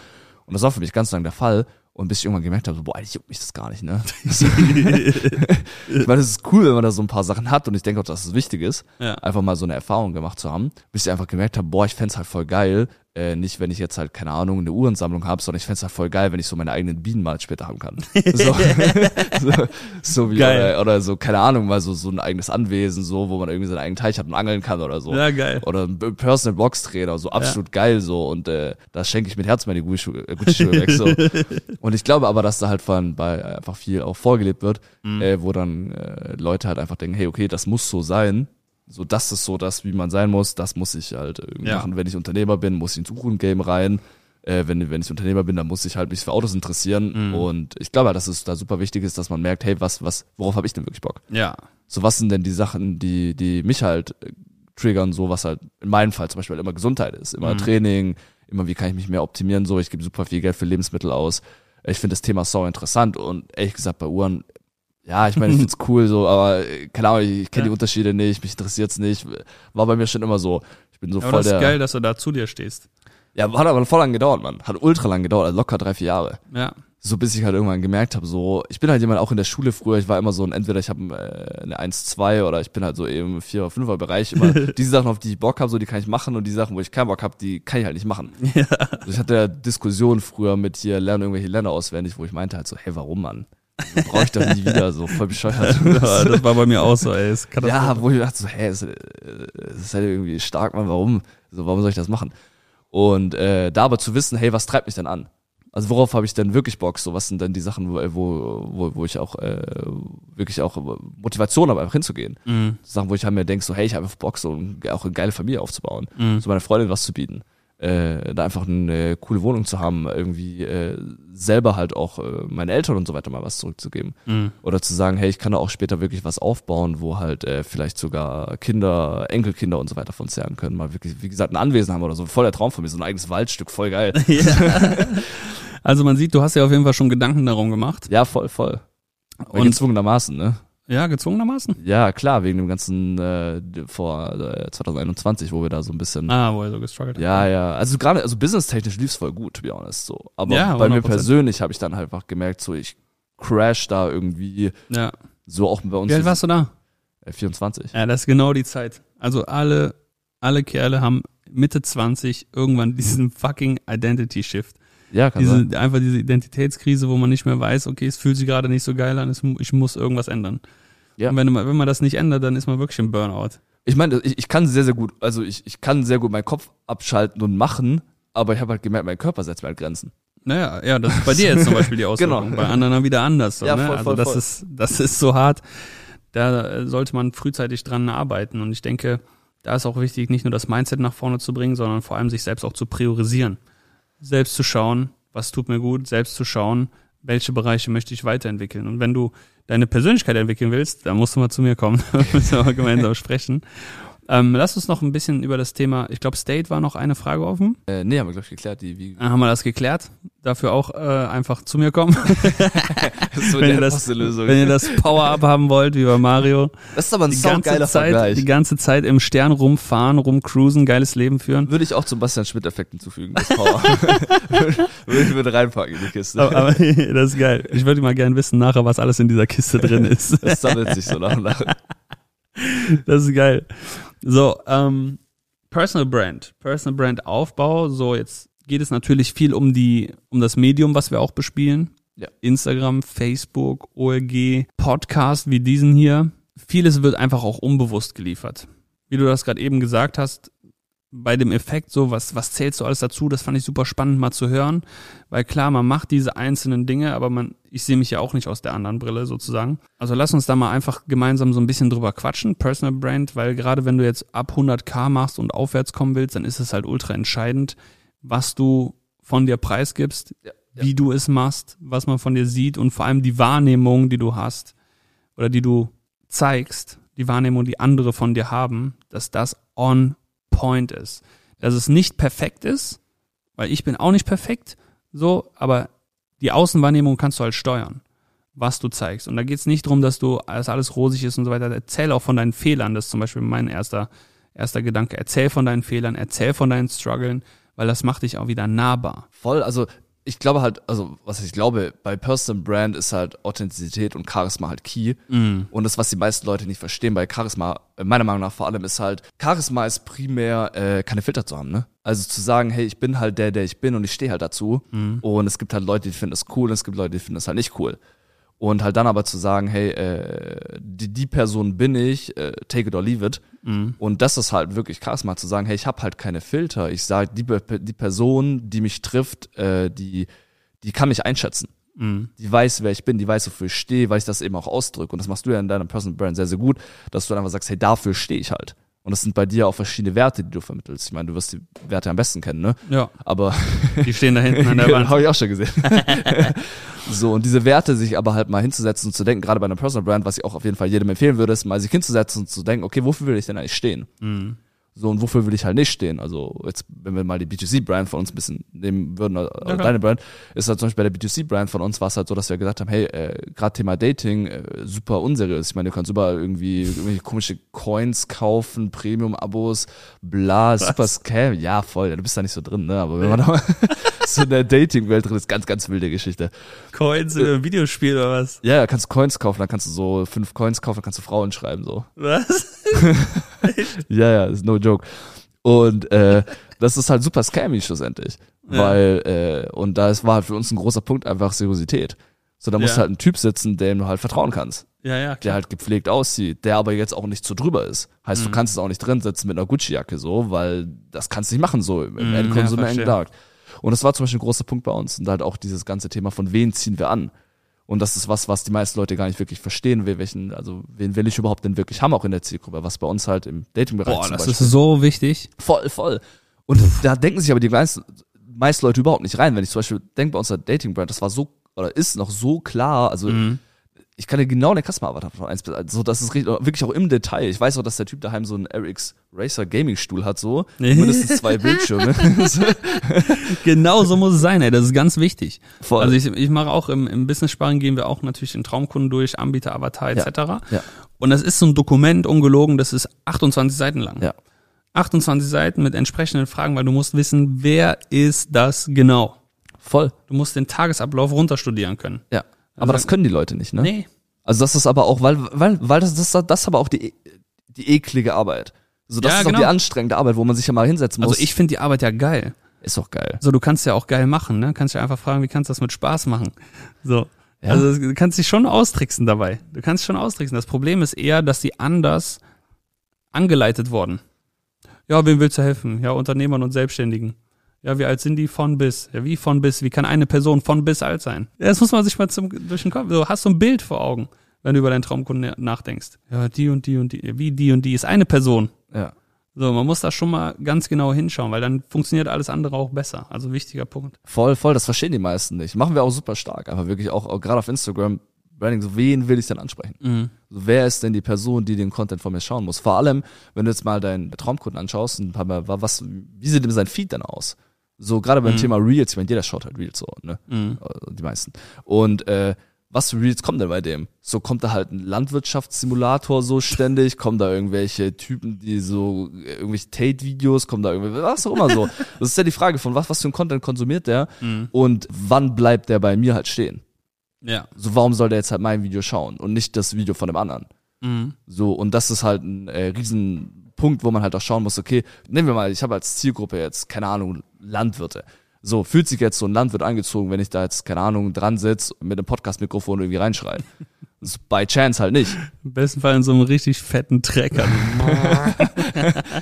Und das war für mich ganz lang der Fall. Und bis ich irgendwann gemerkt habe, so, boah, eigentlich juckt mich das gar nicht, ne? ich meine, es ist cool, wenn man da so ein paar Sachen hat und ich denke auch, dass es wichtig ist, Ja. einfach mal so eine Erfahrung gemacht zu haben, bis ich einfach gemerkt habe, boah, ich fänd's halt voll geil, äh, nicht wenn ich jetzt halt, keine Ahnung, eine Uhrensammlung habe, sondern ich fänd's halt voll geil, wenn ich so meine eigenen Bienen mal später haben kann. So, so, so wie, Geil. Oder, oder so, keine Ahnung, mal so, so ein eigenes Anwesen, so, wo man irgendwie seinen eigenen Teich hat und angeln kann oder so. Ja, geil. Oder ein Personal Box Trainer, so absolut geil so und äh, da schenke ich mit Herz meine Gucci-Schuhe äh, Gucci-Schuhe weg so. Und ich glaube aber, dass da halt von bei einfach viel auch vorgelebt wird, äh, wo dann äh, Leute halt einfach denken, hey, okay, das muss so sein. So, das ist so das, wie man sein muss, das muss ich halt irgendwie Ja. machen. Wenn ich Unternehmer bin, muss ich ins Uhren-Game rein. Äh, wenn, wenn ich Unternehmer bin, dann muss ich halt mich für Autos interessieren. Und ich glaube halt, dass es da super wichtig ist, dass man merkt, hey, was, was, worauf habe ich denn wirklich Bock? Ja. so was sind denn die Sachen, die, die mich halt äh, triggern, so was halt in meinem Fall zum Beispiel halt immer Gesundheit ist, immer Training, immer wie kann ich mich mehr optimieren, so ich gebe super viel Geld für Lebensmittel aus. Ich finde das Thema so interessant und ehrlich gesagt bei Uhren, ja, ich meine, ich find's cool so, aber äh, keine Ahnung, ich kenne Ja. die Unterschiede nicht, mich interessiert's nicht. War bei mir schon immer so. Ich bin so Aber voll das ist der. geil, dass du da zu dir stehst. Ja, hat aber voll lang gedauert, Mann. Hat ultra lang gedauert, also locker drei, vier Jahre Ja. so bis ich halt irgendwann gemerkt habe, so, ich bin halt jemand auch in der Schule früher, ich war immer so ein, entweder ich habe äh, eine 1-2 oder ich bin halt so eben im 4 oder 5er Bereich. Immer diese Sachen, auf die ich Bock habe, so die kann ich machen und die Sachen, wo ich keinen Bock habe, die kann ich halt nicht machen. Ja. Also ich hatte ja Diskussionen früher mit hier, lernen irgendwelche Länder auswendig, wo ich meinte halt so, hey, warum, Mann? Brauche ich doch nie wieder, so voll bescheuert. ja. Das war bei mir auch so, ey. Ja, wo ich dachte so, hä, das, äh, ist halt irgendwie stark, Mann, warum? So, warum soll ich das machen? Und äh, da aber zu wissen, hey, was treibt mich denn an? Also worauf habe ich denn wirklich Bock? So, was sind denn die Sachen, wo, wo, wo, wo ich auch äh, wirklich auch Motivation habe, einfach hinzugehen? Mhm. Sachen, wo ich halt mir denke, so, hey, ich habe einfach Bock, so auch eine geile Familie aufzubauen, Mhm. so meiner Freundin was zu bieten. Äh, da einfach eine coole Wohnung zu haben, irgendwie äh, selber halt auch äh, meinen Eltern und so weiter mal was zurückzugeben. Mhm. Oder zu sagen, hey, ich kann da auch später wirklich was aufbauen, wo halt äh, vielleicht sogar Kinder, Enkelkinder und so weiter von zehren können. Mal wirklich, wie gesagt, ein Anwesen haben oder so. Voll der Traum von mir, so ein eigenes Waldstück, voll geil. Also man sieht, du hast ja auf jeden Fall schon Gedanken darum gemacht. Ja, voll, voll. Und Und gezwungenermaßen, ne? Ja, gezwungenermaßen. Ja, klar, wegen dem ganzen äh, vor äh, 2021, wo wir da so ein bisschen. Ah, wo er so gestruggelt hat. Ja, ja. Also gerade, also businesstechnisch lief's voll gut, to be honest. So. Aber Ja, bei mir 100%. persönlich habe ich dann halt einfach gemerkt, so ich crash da irgendwie, Ja. so auch bei uns. Wie alt warst du da? Äh, 24. Ja, das ist genau die Zeit. Also alle, alle Kerle haben Mitte 20 irgendwann diesen fucking Identity Shift. Ja, kann sein. Diese, einfach diese Identitätskrise, wo man nicht mehr weiß, okay, es fühlt sich gerade nicht so geil an, ich muss irgendwas ändern. Ja. Und wenn, man- wenn man das nicht ändert, dann ist man wirklich im Burnout. Ich meine, ich, ich kann sehr, sehr gut, also ich, ich kann sehr gut meinen Kopf abschalten und machen, aber ich habe halt gemerkt, mein Körper setzt mir halt Grenzen. Naja, ja, das ist bei dir jetzt zum Beispiel die Auswirkung, Genau. bei anderen dann wieder anders. So, Ja, ne? voll, also voll, das voll. ist, das ist so hart. Da äh, sollte man frühzeitig dran arbeiten. Und ich denke, da ist auch wichtig, nicht nur das Mindset nach vorne zu bringen, sondern vor allem sich selbst auch zu priorisieren. Selbst zu schauen, was tut mir gut, selbst zu schauen, welche Bereiche möchte ich weiterentwickeln. Und wenn du deine Persönlichkeit entwickeln willst, dann musst du mal zu mir kommen. dann müssen wir mal gemeinsam sprechen. Ähm, lass uns noch ein bisschen über das Thema, ich glaube, State war noch eine Frage offen. Äh, nee, haben wir, glaube ich, geklärt. Die, wie Dann haben wir das geklärt. Dafür auch äh, einfach zu mir kommen. so wenn, ihr das, wenn ihr das Power-Up haben wollt, wie bei Mario. das ist aber ein Die ganze, Zeit, Vergleich. die ganze Zeit im Stern rumfahren, rumcruisen, geiles Leben führen. Würde ich auch zum Bastian Schmidt-Effekt hinzufügen. Das Power. würde ich mit reinpacken in die Kiste. Aber, aber das ist geil. Ich würde mal gerne wissen nachher, was alles in dieser Kiste drin ist. das sammelt sich so nach und nach. Das ist geil. So, ähm, Personal Brand. Personal Brand Aufbau. So, jetzt geht es natürlich viel um die, um das Medium, was wir auch bespielen. Ja. Instagram, Facebook, ORG, Podcast wie diesen hier. Vieles wird einfach auch unbewusst geliefert. Wie du das gerade eben gesagt hast, bei dem Effekt so, was, was zählst du alles dazu? Das fand ich super spannend mal zu hören. Weil klar, man macht diese einzelnen Dinge, aber man, ich sehe mich ja auch nicht aus der anderen Brille sozusagen. Also lass uns da mal einfach gemeinsam so ein bisschen drüber quatschen, Personal Brand, weil gerade wenn du jetzt ab 100k machst und aufwärts kommen willst, dann ist es halt ultra entscheidend, was du von dir preisgibst, Ja, wie du es machst, was man von dir sieht und vor allem die Wahrnehmung, die du hast oder die du zeigst, die Wahrnehmung, die andere von dir haben, dass das on point ist. Dass es nicht perfekt ist, weil ich bin auch nicht perfekt, so, aber die Außenwahrnehmung kannst du halt steuern, was du zeigst. Und da geht es nicht darum, dass du, dass alles rosig ist und so weiter. Erzähl auch von deinen Fehlern. Das ist zum Beispiel mein erster, erster Gedanke. Erzähl von deinen Fehlern, erzähl von deinen Struggeln, weil das macht dich auch wieder nahbar. Voll, also ich glaube halt, also was ich glaube, bei Personal Brand ist halt Authentizität und Charisma halt key. Und das, was die meisten Leute nicht verstehen bei Charisma, äh, meiner Meinung nach vor allem, ist halt, Charisma ist primär äh, keine Filter zu haben, ne? Also zu sagen, hey, ich bin halt der, der ich bin und ich stehe halt dazu. Und es gibt halt Leute, die finden das cool und es gibt Leute, die finden das halt nicht cool. Und halt dann aber zu sagen, hey, äh, die, die Person bin ich, äh, take it or leave it. Und das ist halt wirklich Charisma, zu sagen, hey, ich habe halt keine Filter. Ich sage, die, die Person, die mich trifft, äh, die, die kann mich einschätzen. Die weiß, wer ich bin, die weiß, wofür ich stehe, weil ich das eben auch ausdrücke. Und das machst du ja in deiner Personal Brand sehr, sehr gut, dass du dann einfach sagst, hey, dafür stehe ich halt. Und das sind bei dir auch verschiedene Werte, die du vermittelst. Ich meine, du wirst die Werte am besten kennen, ne? Ja, Aber die stehen da hinten an der Wand. habe ich auch schon gesehen. so, und diese Werte sich aber halt mal hinzusetzen und zu denken, gerade bei einer Personal Brand, was ich auch auf jeden Fall jedem empfehlen würde, ist mal sich hinzusetzen und zu denken, okay, wofür will ich denn eigentlich stehen? Mhm. So, und wofür will ich halt nicht stehen? Also, jetzt, wenn wir mal die B2C-Brand von uns ein bisschen nehmen würden, oder klar. deine Brand, ist halt zum Beispiel bei der B2C-Brand von uns war es halt so, dass wir gesagt haben, hey, äh, gerade Thema Dating, äh, super unseriös. Ich meine, du kannst überall irgendwie irgendwelche komische Coins kaufen, Premium-Abos, bla, super Scam. Ja, voll, du bist da nicht so drin, ne? Aber wenn man da mal so in der Dating-Welt drin ist, ganz, ganz wilde Geschichte. Coins in einem Videospiel oder was? Ja, da kannst du Coins kaufen, dann kannst du so fünf Coins kaufen, dann kannst du Frauen schreiben, so. Was? Ja, ja, ist no joke. Und äh, das ist halt super scammy schlussendlich. Ja. Weil, äh, und da ist, war halt für uns ein großer Punkt einfach Seriosität. So, da muss Ja. halt ein Typ sitzen, dem du halt vertrauen kannst. Ja, ja, Der klar. halt gepflegt aussieht, der aber jetzt auch nicht zu drüber ist. Heißt, Mhm. du kannst es auch nicht drin sitzen mit einer Gucci-Jacke so, weil das kannst du nicht machen so im Mhm, Endkonsum ja, verstehe. Und das war zum Beispiel ein großer Punkt bei uns. Und halt auch dieses ganze Thema von wen ziehen wir an. Und das ist was, was die meisten Leute gar nicht wirklich verstehen, welchen, also wen will ich überhaupt denn wirklich haben auch in der Zielgruppe, was bei uns halt im Dating-Bereich Boah, das Beispiel ist so wichtig. Voll, voll. Und da denken sich aber die meisten, meisten Leute überhaupt nicht rein. Wenn ich zum Beispiel denke bei unserer Dating-Brand, das war so, oder ist noch so klar, also Mhm. Ich kann dir genau den Customer-Avatar von 1 bis 1, so das ist richtig, wirklich auch im Detail. Ich weiß auch, dass der Typ daheim so einen RX Racer Gaming-Stuhl hat, so. Mindestens zwei Bildschirme. Genau so muss es sein, ey. Das ist ganz wichtig. Voll. Also ich, ich mache auch im, im Business-Sparring gehen wir auch natürlich den Traumkunden durch, Anbieter, Avatar etc. ja. Und das ist so ein Dokument, ungelogen, das ist 28 Seiten lang. Ja. 28 Seiten mit entsprechenden Fragen, weil du musst wissen, wer ist das genau? Voll. Du musst den Tagesablauf runterstudieren können. Ja. Aber das können die Leute nicht, ne? Nee. Also das ist aber auch, weil, weil, weil das, das, das ist aber auch die, die eklige Arbeit. So, das Ja, ist auch genau. die anstrengende Arbeit, wo man sich ja mal hinsetzen muss. Also ich finde die Arbeit ja geil. ist doch geil. So, du kannst ja auch geil machen, ne? Kannst ja einfach fragen, wie kannst du das mit Spaß machen? So. Ja. Also du kannst dich schon austricksen dabei. Du kannst dich schon austricksen. Das Problem ist eher, dass die anders angeleitet wurden. Ja, wem willst du helfen? Ja, Unternehmern und Selbstständigen. Ja, wie alt sind die von bis? Ja, wie von bis? Wie kann eine Person von bis alt sein? Ja, das muss man sich mal zum, durch den Kopf, so hast du ein Bild vor Augen, wenn du über deinen Traumkunden nachdenkst. Ja, die und die und die, wie die und die ist eine Person. Ja. So, man muss da schon mal ganz genau hinschauen, weil dann funktioniert alles andere auch besser. Also wichtiger Punkt. Voll, voll, das verstehen die meisten nicht. Machen wir auch super stark, aber wirklich auch, auch gerade auf Instagram, Branding, so wen will ich denn ansprechen? Mhm. So, wer ist denn die Person, die den Content von mir schauen muss? Vor allem, wenn du jetzt mal deinen Traumkunden anschaust, und was, wie sieht denn sein Feed denn aus? So, gerade beim Mhm. Thema Reels, ich meine, jeder schaut halt Reels so, ne? Mhm. Äh, Die meisten. Und äh, was für Reels kommt denn bei dem? So kommt da halt ein Landwirtschaftssimulator so ständig, kommen da irgendwelche Typen, die so äh, irgendwelche Tate-Videos, kommen da irgendwie, was auch immer so. Das ist ja die Frage von was, was für ein Content konsumiert der Mhm. und wann bleibt der bei mir halt stehen? Ja. So, warum soll der jetzt halt mein Video schauen und nicht das Video von dem anderen? Mhm. So, und das ist halt ein äh, Riesenpunkt, wo man halt auch schauen muss, okay, nehmen wir mal, ich habe als Zielgruppe jetzt, keine Ahnung, Landwirte. So, fühlt sich jetzt so ein Landwirt angezogen, wenn ich da jetzt, keine Ahnung, dran sitze mit einem Podcast-Mikrofon irgendwie reinschreie. By chance halt nicht. Im besten Fall in so einem richtig fetten Trecker.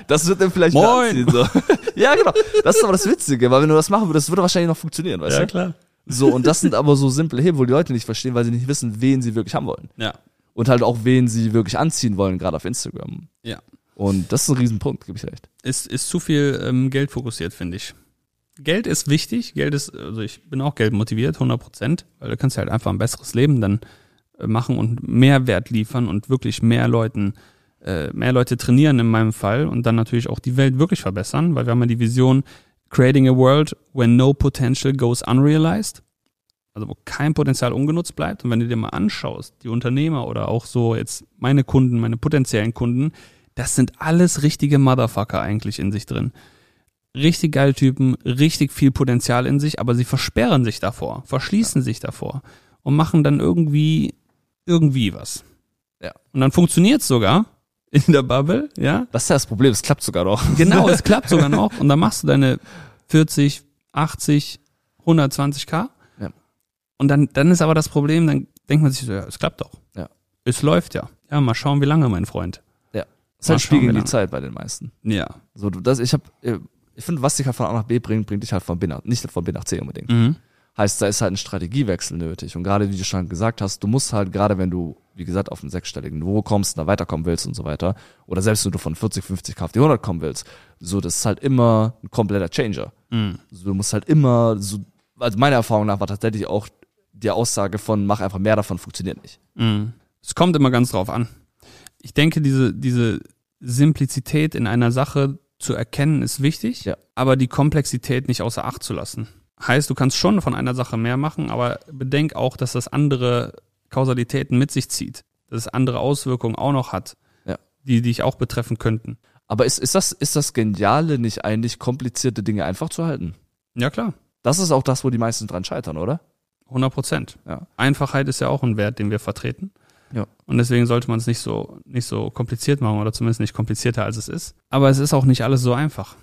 Das wird dann vielleicht Moin. so. Ja, genau. Das ist aber das Witzige, weil wenn du das machen würdest, würde wahrscheinlich noch funktionieren, weißt du? klar. So, und das sind aber so simple Hebel, wo die Leute nicht verstehen, weil sie nicht wissen, wen sie wirklich haben wollen. Ja. Und halt auch, wen sie wirklich anziehen wollen, gerade auf Instagram. Ja. Und das ist ein Riesenpunkt, gebe ich recht. Ist, ist zu viel ähm, Geld fokussiert, finde ich. Geld ist wichtig. Geld ist, also ich bin auch geldmotiviert, 100 Prozent, weil du kannst halt einfach ein besseres Leben dann äh, machen und mehr Wert liefern und wirklich mehr Leuten, äh, mehr Leute trainieren in meinem Fall und dann natürlich auch die Welt wirklich verbessern, weil wir haben ja die Vision Creating a World where no potential goes unrealized. Also wo kein Potenzial ungenutzt bleibt. Und wenn du dir mal anschaust, die Unternehmer oder auch so jetzt meine Kunden, meine potenziellen Kunden, das sind alles richtige Motherfucker eigentlich in sich drin. Richtig geile Typen, richtig viel Potenzial in sich, aber sie versperren sich davor, verschließen sich davor und machen dann irgendwie, irgendwie was. Ja. Und dann funktioniert's sogar in der Bubble, ja. Das ist ja das Problem, es klappt sogar noch. Genau, es klappt sogar noch. Und dann machst du deine 40, 80, 120k. Ja. Und dann, dann ist aber das Problem, dann denkt man sich so, ja, es klappt doch. Ja. Es läuft ja. Ja, mal schauen, wie lange, mein Freund. Ja. Das ist halt wie die. Zeit bei den meisten. Ja. So, das, ich hab, äh, ich finde, was dich halt von A nach B bringt, bringt dich halt von B nach, nicht von B nach C unbedingt. Mhm. Heißt, da ist halt ein Strategiewechsel nötig. Und gerade, wie du schon gesagt hast, du musst halt, gerade wenn du, wie gesagt, auf einen sechsstelligen Niveau kommst, da weiterkommen willst und so weiter, oder selbst wenn du von 40, 50 auf die 100 kommen willst, so, das ist halt immer ein kompletter Changer. Mhm. So, du musst halt immer, so, also meiner Erfahrung nach war tatsächlich auch die Aussage von, mach einfach mehr davon, funktioniert nicht. Mhm. Es kommt immer ganz drauf an. Ich denke, diese, diese Simplizität in einer Sache zu erkennen ist wichtig, Ja. aber die Komplexität nicht außer Acht zu lassen. Heißt, du kannst schon von einer Sache mehr machen, aber bedenk auch, dass das andere Kausalitäten mit sich zieht, dass es andere Auswirkungen auch noch hat, Ja. die dich auch betreffen könnten. Aber ist, ist das, ist das Geniale nicht eigentlich, komplizierte Dinge einfach zu halten? Ja, klar. Das ist auch das, wo die meisten dran scheitern, oder? 100 Prozent. Ja. Einfachheit ist ja auch ein Wert, den wir vertreten. Ja. Und deswegen sollte man es nicht so, nicht so kompliziert machen oder zumindest nicht komplizierter als es ist. Aber es ist auch nicht alles so einfach.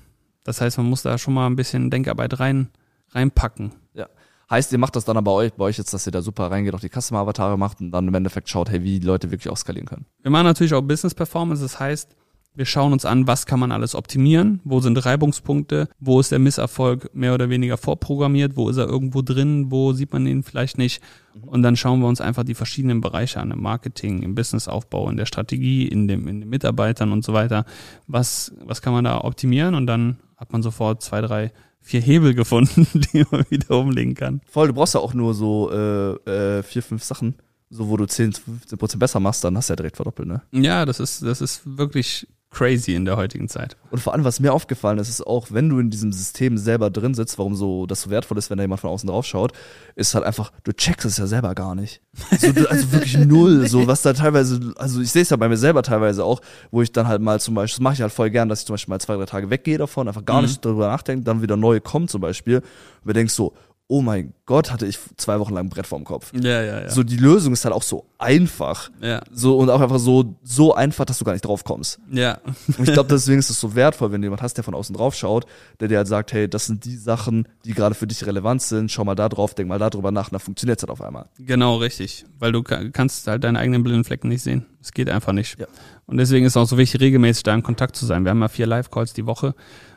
Das heißt, man muss da schon mal ein bisschen Denkarbeit rein, reinpacken. Ja. Heißt, ihr macht das dann aber bei euch, bei euch jetzt, dass ihr da super reingeht, auch die Customer-Avatare macht und dann im Endeffekt schaut, hey, wie die Leute wirklich auch skalieren können. Wir machen natürlich auch Business Performance. Das heißt, wir schauen uns an, was kann man alles optimieren, wo sind Reibungspunkte, wo ist der Misserfolg mehr oder weniger vorprogrammiert, wo ist er irgendwo drin, wo sieht man ihn vielleicht nicht. Und dann schauen wir uns einfach die verschiedenen Bereiche an, im Marketing, im Businessaufbau, in der Strategie, in, dem, in den Mitarbeitern und so weiter. Was, was kann man da optimieren? Und dann hat man sofort zwei, drei, vier Hebel gefunden, die man wieder umlegen kann. Voll, du brauchst ja auch nur so äh, äh, vier, fünf Sachen, so wo du 10, 15 Prozent besser machst, dann hast du ja direkt verdoppelt, ne? Ja, das ist, das ist wirklich crazy in der heutigen Zeit. Und vor allem, was mir aufgefallen ist, ist auch, wenn du in diesem System selber drin sitzt, warum so das so wertvoll ist, wenn da jemand von außen drauf schaut, ist halt einfach, du checkst es ja selber gar nicht. So, du, also wirklich null. So, was da teilweise, also ich sehe es ja bei mir selber teilweise auch, wo ich dann halt mal zum Beispiel, das mache ich halt voll gern, dass ich zum Beispiel mal zwei, drei Tage weggehe davon, einfach gar Mhm. nicht darüber nachdenke, dann wieder neue kommen zum Beispiel, und mir denkst so, oh mein Gott, hatte ich zwei Wochen lang ein Brett vorm Kopf. Ja, ja, ja. So, die Lösung ist halt auch so einfach. ja, So, und auch einfach so, so einfach, dass du gar nicht drauf kommst. ja. Und ich glaube, deswegen ist es so wertvoll, wenn du jemand hast, der von außen drauf schaut, der dir halt sagt, hey, das sind die Sachen, die gerade für dich relevant sind, schau mal da drauf, denk mal da drüber nach, und dann funktioniert es halt auf einmal. Genau, richtig. Weil du ka- kannst halt deine eigenen blinden Flecken nicht sehen. Es geht einfach nicht. Ja. Und deswegen ist es auch so wichtig, regelmäßig da in Kontakt zu sein. Wir haben ja vier Live-Calls die Woche,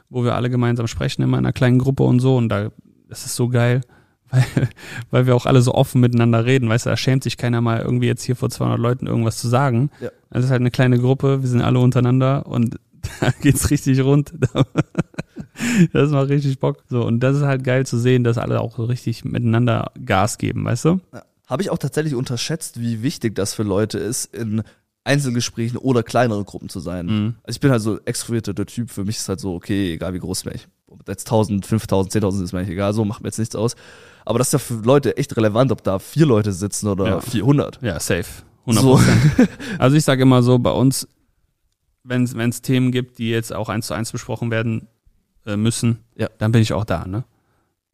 wo wir alle gemeinsam sprechen, immer in einer kleinen Gruppe und so. Und da, das ist so geil, weil, weil wir auch alle so offen miteinander reden. Weißt du, da schämt sich keiner mal irgendwie jetzt hier vor 200 Leuten irgendwas zu sagen. Ja. Es ist halt eine kleine Gruppe, wir sind alle untereinander und da geht's richtig rund. das macht richtig Bock. So, und das ist halt geil zu sehen, dass alle auch so richtig miteinander Gas geben, weißt du? Ja. Habe ich auch tatsächlich unterschätzt, wie wichtig das für Leute ist, in Einzelgesprächen oder kleineren Gruppen zu sein. Mhm. Also ich bin halt so extrovertierter Typ. Für mich ist halt so, okay, egal wie groß bin ich. Ob jetzt 1000, 5000, 10.000 ist mir eigentlich egal, so macht mir jetzt nichts aus. Aber das ist ja für Leute echt relevant, ob da vier Leute sitzen oder ja. 400. Ja, safe. 100%. So. also ich sage immer so, bei uns, wenn es Themen gibt, die jetzt auch eins zu eins besprochen werden äh, müssen, ja. dann bin ich auch da, ne?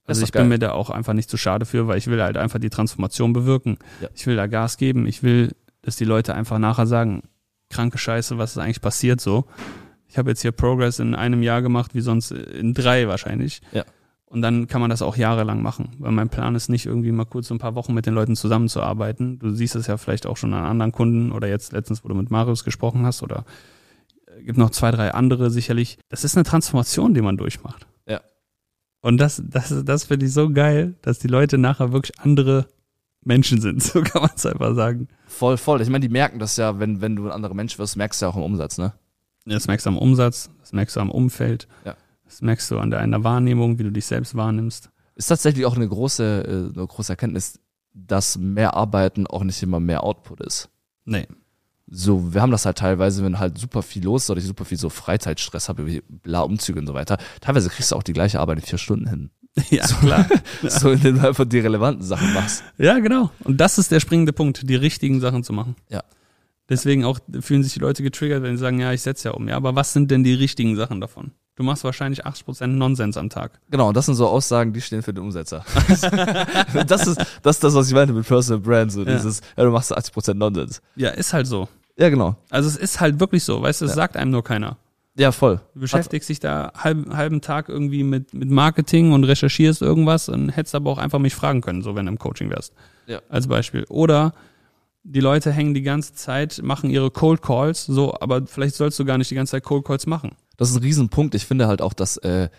Also ich geil. bin mir da auch einfach nicht zu schade für, weil ich will halt einfach die Transformation bewirken. Ja. Ich will da Gas geben. Ich will, dass die Leute einfach nachher sagen, kranke Scheiße, was ist eigentlich passiert so. Ich habe jetzt hier Progress in einem Jahr gemacht, wie sonst in drei wahrscheinlich. Ja. Und dann kann man das auch jahrelang machen, weil mein Plan ist nicht irgendwie mal kurz so ein paar Wochen mit den Leuten zusammenzuarbeiten. Du siehst es ja vielleicht auch schon an anderen Kunden oder jetzt letztens, wo du mit Marius gesprochen hast oder äh, gibt noch zwei, drei andere sicherlich. Das ist eine Transformation, die man durchmacht. Ja. Und das, das, das finde ich so geil, dass die Leute nachher wirklich andere Menschen sind, so kann man es einfach sagen. Voll, voll. Ich meine, die merken das ja, wenn, wenn du ein anderer Mensch wirst, merkst du ja auch im Umsatz, ne? Das merkst du am Umsatz, das merkst du am Umfeld. Ja. Das merkst du an deiner Wahrnehmung, wie du dich selbst wahrnimmst. Ist tatsächlich auch eine große, äh, eine große Erkenntnis, dass mehr Arbeiten auch nicht immer mehr Output ist. Nee. So, wir haben das halt teilweise, wenn halt super viel los ist oder ich super viel so Freizeitstress habe, wie bla Umzüge und so weiter. Teilweise kriegst du auch die gleiche Arbeit in vier Stunden hin. Ja, so, klar. so, indem du einfach die relevanten Sachen machst. Ja, genau. Und das ist der springende Punkt, die richtigen Sachen zu machen. Ja. Deswegen auch fühlen sich die Leute getriggert, wenn sie sagen, ja, ich setze ja um. Ja, aber was sind denn die richtigen Sachen davon? Du machst wahrscheinlich 80% Nonsens am Tag. Genau, und das sind so Aussagen, die stehen für den Umsetzer. das, ist, das ist das, was ich meinte mit Personal Brand. So ja. dieses, ja, du machst 80% Nonsens. Ja, ist halt so. Ja, genau. Also es ist halt wirklich so, weißt du, es ja. sagt einem nur keiner. Ja, voll. Du beschäftigst dich da halb, halben Tag irgendwie mit, mit Marketing und recherchierst irgendwas und hättest aber auch einfach mich fragen können, so wenn du im Coaching wärst. Ja. Als Beispiel. Oder die Leute hängen die ganze Zeit, machen ihre Cold Calls, so, aber vielleicht sollst du gar nicht die ganze Zeit Cold Calls machen das ist ein Riesenpunkt. Ich finde halt auch, dass, äh,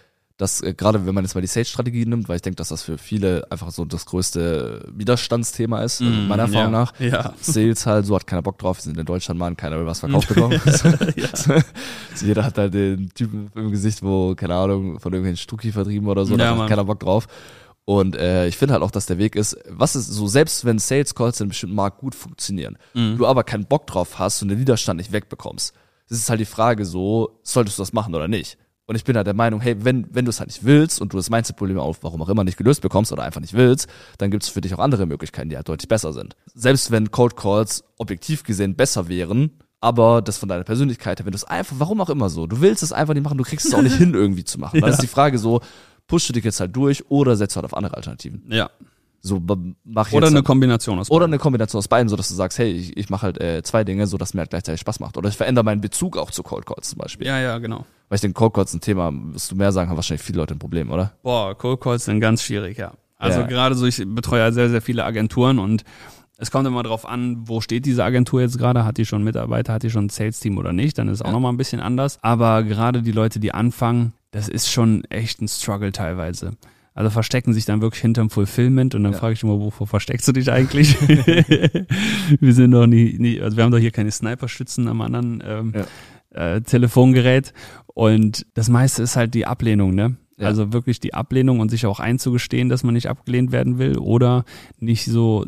dass äh, gerade wenn man jetzt mal die Sage-Strategie nimmt, weil ich denke, dass das für viele einfach so das größte Widerstandsthema ist, mm, meiner Erfahrung ja, nach. Ja. Sales halt, so hat keiner Bock drauf, wir sind in Deutschland, Mann, keiner will was verkauft bekommen. so, jeder hat halt den Typen im Gesicht, wo, keine Ahnung, von irgendwelchen Stucki vertrieben oder so, ja, da hat keiner Bock drauf. Und äh, ich finde halt auch, dass der Weg ist, was ist so, selbst wenn Sales Calls in einem bestimmten Markt gut funktionieren, mhm. du aber keinen Bock drauf hast und den Widerstand nicht wegbekommst, es ist halt die Frage so, solltest du das machen oder nicht? Und ich bin halt der Meinung, hey, wenn, wenn du es halt nicht willst und du das Mindset-Problem auf warum auch immer nicht gelöst bekommst oder einfach nicht willst, dann gibt es für dich auch andere Möglichkeiten, die halt deutlich besser sind. Selbst wenn Cold Calls objektiv gesehen besser wären, aber das von deiner Persönlichkeit her, wenn du es einfach, warum auch immer so, du willst es einfach nicht machen, du kriegst es auch nicht hin, irgendwie zu machen. ja. Dann ist die Frage so, pushst du dich jetzt halt durch oder setzt du halt auf andere Alternativen. Ja. So mach ich Oder jetzt eine Kombination aus beiden. Oder eine Kombination aus beiden, so dass du sagst, hey, ich, ich mache halt äh, zwei Dinge, so dass mir halt gleichzeitig Spaß macht. Oder ich verändere meinen Bezug auch zu Cold Calls zum Beispiel. Ja, ja, genau. Weil ich denke, Cold Calls ein Thema, wirst du mehr sagen, haben wahrscheinlich viele Leute ein Problem, oder? Boah, Cold Calls sind ganz schwierig, ja. Also ja. gerade so, ich betreue ja sehr, sehr viele Agenturen und es kommt immer drauf an, wo steht diese Agentur jetzt gerade? Hat die schon Mitarbeiter, hat die schon ein Sales-Team oder nicht? Dann ist es auch ja. nochmal ein bisschen anders. Aber gerade die Leute, die anfangen, das ist schon echt ein Struggle teilweise. Also verstecken sich dann wirklich hinterm Fulfillment und dann ja. frage ich immer, wovor versteckst du dich eigentlich? wir sind doch nie, nie, also wir haben doch hier keine Sniper-Schützen am anderen ähm, ja. äh, Telefongerät und das meiste ist halt die Ablehnung, ne? Ja. Also wirklich die Ablehnung und sich auch einzugestehen, dass man nicht abgelehnt werden will oder nicht so,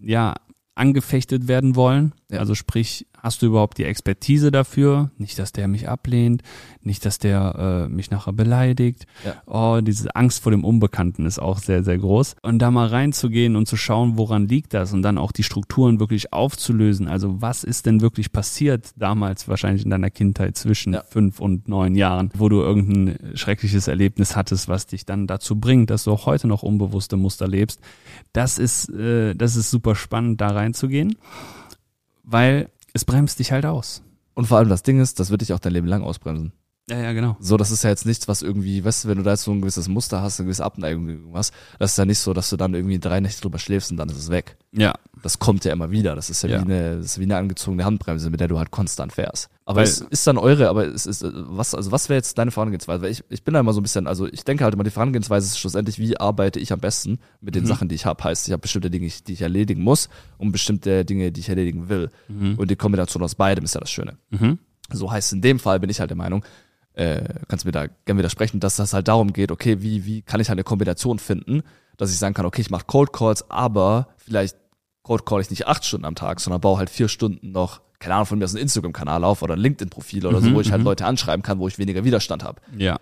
ja, angefechtet werden wollen. Also sprich, hast du überhaupt die Expertise dafür? Nicht, dass der mich ablehnt, nicht, dass der äh, mich nachher beleidigt. Ja. Oh, diese Angst vor dem Unbekannten ist auch sehr, sehr groß. Und da mal reinzugehen und zu schauen, woran liegt das und dann auch die Strukturen wirklich aufzulösen. Also was ist denn wirklich passiert damals wahrscheinlich in deiner Kindheit zwischen ja. fünf und neun Jahren, wo du irgendein schreckliches Erlebnis hattest, was dich dann dazu bringt, dass du auch heute noch unbewusste Muster lebst. Das ist, äh, das ist super spannend, da reinzugehen, weil es bremst dich halt aus. Und vor allem das Ding ist, das wird dich auch dein Leben lang ausbremsen. Ja, ja, genau. So, das ist ja jetzt nichts, was irgendwie, weißt du, wenn du da jetzt so ein gewisses Muster hast, eine gewisse Abneigung irgendwas, das ist ja nicht so, dass du dann irgendwie drei Nächte drüber schläfst und dann ist es weg. Ja. Das kommt ja immer wieder. Das ist ja, ja. Wie, eine, das ist wie eine angezogene Handbremse, mit der du halt konstant fährst. Aber Weil, es ist dann eure, aber es ist, was, also was wäre jetzt deine Vorangehensweise? Weil ich, ich bin da immer so ein bisschen, also ich denke halt immer, die Vorangehensweise ist schlussendlich, wie arbeite ich am besten mit den mhm. Sachen, die ich habe. Heißt, ich habe bestimmte Dinge, die ich erledigen muss und bestimmte Dinge, die ich erledigen will. Mhm. Und die Kombination aus beidem ist ja das Schöne. Mhm. So heißt es in dem Fall, bin ich halt der Meinung, äh, kannst du mir da gerne widersprechen, dass das halt darum geht, okay, wie, wie kann ich halt eine Kombination finden, dass ich sagen kann, okay, ich mache Cold Calls, aber vielleicht Cold Call ich nicht acht Stunden am Tag, sondern baue halt vier Stunden noch, keine Ahnung, von mir aus ein Instagram-Kanal auf oder ein LinkedIn-Profil oder so, Mhm, wo ich halt mhm. Leute anschreiben kann, wo ich weniger Widerstand habe. Ja.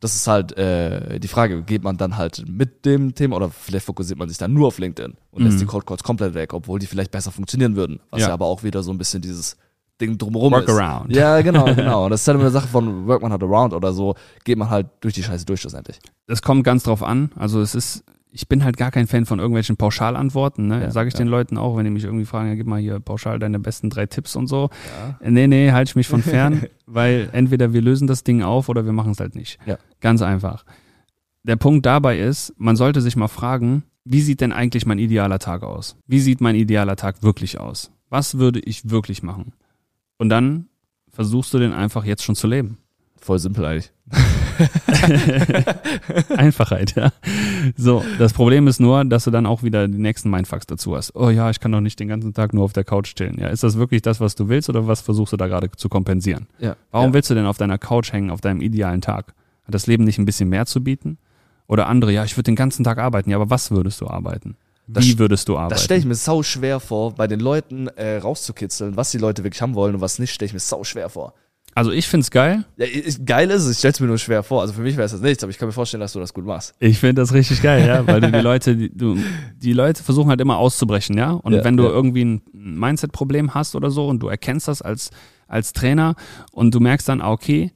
Das ist halt äh, die Frage, geht man dann halt mit dem Thema oder vielleicht fokussiert man sich dann nur auf LinkedIn und lässt Mhm. die Cold Calls komplett weg, obwohl die vielleicht besser funktionieren würden. Was ja, Ja. aber auch wieder so ein bisschen dieses Ding drumherum Workaround. ist. Ja, genau, genau. Und das ist halt immer eine Sache von Work man halt around oder so, geht man halt durch die Scheiße durch schlussendlich. Es kommt ganz drauf an. Also es ist, ich bin halt gar kein Fan von irgendwelchen Pauschalantworten. Ne? Ja, Sage ich ja. den Leuten auch, wenn die mich irgendwie fragen, ja, gib mal hier pauschal deine besten drei Tipps und so. Äh, Nee, nee, halte ich mich von fern, weil entweder wir lösen das Ding auf oder wir machen es halt nicht. Ja. Ganz einfach. Der Punkt dabei ist, man sollte sich mal fragen, wie sieht denn eigentlich mein idealer Tag aus? Wie sieht mein idealer Tag wirklich aus? Was würde ich wirklich machen? Und dann versuchst du den einfach jetzt schon zu leben. Voll simpel eigentlich. Einfachheit, ja. So, das Problem ist nur, dass du dann auch wieder die nächsten Mindfucks dazu hast. Oh ja, ich kann doch nicht den ganzen Tag nur auf der Couch chillen. Ja, ist das wirklich das, was du willst oder was versuchst du da gerade zu kompensieren? Ja. Warum ja. willst du denn auf deiner Couch hängen, auf deinem idealen Tag? Hat das Leben nicht ein bisschen mehr zu bieten? Oder andere, ja, ich würde den ganzen Tag arbeiten. Ja, aber was würdest du arbeiten? Das Wie st- würdest du arbeiten? Das stelle ich mir sau schwer vor, bei den Leuten äh, rauszukitzeln, was die Leute wirklich haben wollen und was nicht, stelle ich mir sau schwer vor. also ich find's geil. Ja, ist, geil ist es, ich stelle es mir nur schwer vor. Also für mich wäre es das nichts, aber ich kann mir vorstellen, dass du das gut machst. Ich finde das richtig geil, ja, weil du die Leute, die, du, die Leute versuchen halt immer auszubrechen, ja. Und Ja, wenn du ja. irgendwie ein Mindset-Problem hast oder so und du erkennst das als, als Trainer und du merkst dann, ah, okay,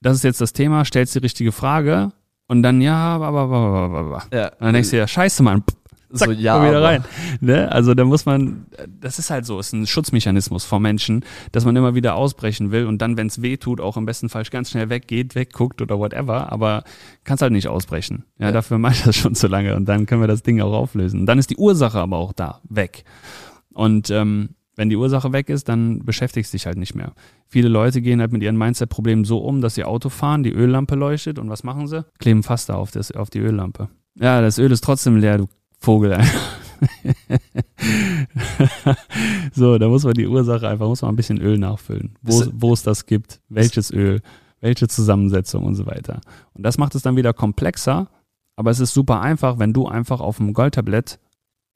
das ist jetzt das Thema, stellst die richtige Frage und dann, ja, aber, aber, aber, aber. Ja. Und dann denkst du ja, scheiße, Mann, zack, so, ja, wieder aber- rein. Ne? Also da muss man, das ist halt so, ist ein Schutzmechanismus vor Menschen, dass man immer wieder ausbrechen will und dann, wenn es weh tut, auch im besten Fall ganz schnell weggeht, wegguckt oder whatever, aber kannst halt nicht ausbrechen. Ja, Ja. dafür mache ich das schon zu lange und dann können wir das Ding auch auflösen. Und dann ist die Ursache aber auch da, weg. Und ähm, wenn die Ursache weg ist, dann beschäftigst du dich halt nicht mehr. Viele Leute gehen halt mit ihren Mindset-Problemen so um, dass sie Auto fahren, die Öllampe leuchtet und was machen sie? Kleben Faster auf, das, auf die Öllampe. Ja, das Öl ist trotzdem leer, du Vogel. so, da muss man die Ursache einfach, muss man ein bisschen Öl nachfüllen. Wo, wo es das gibt, welches Öl, welche Zusammensetzung und so weiter. Und das macht es dann wieder komplexer, aber es ist super einfach, wenn du einfach auf dem Goldtablett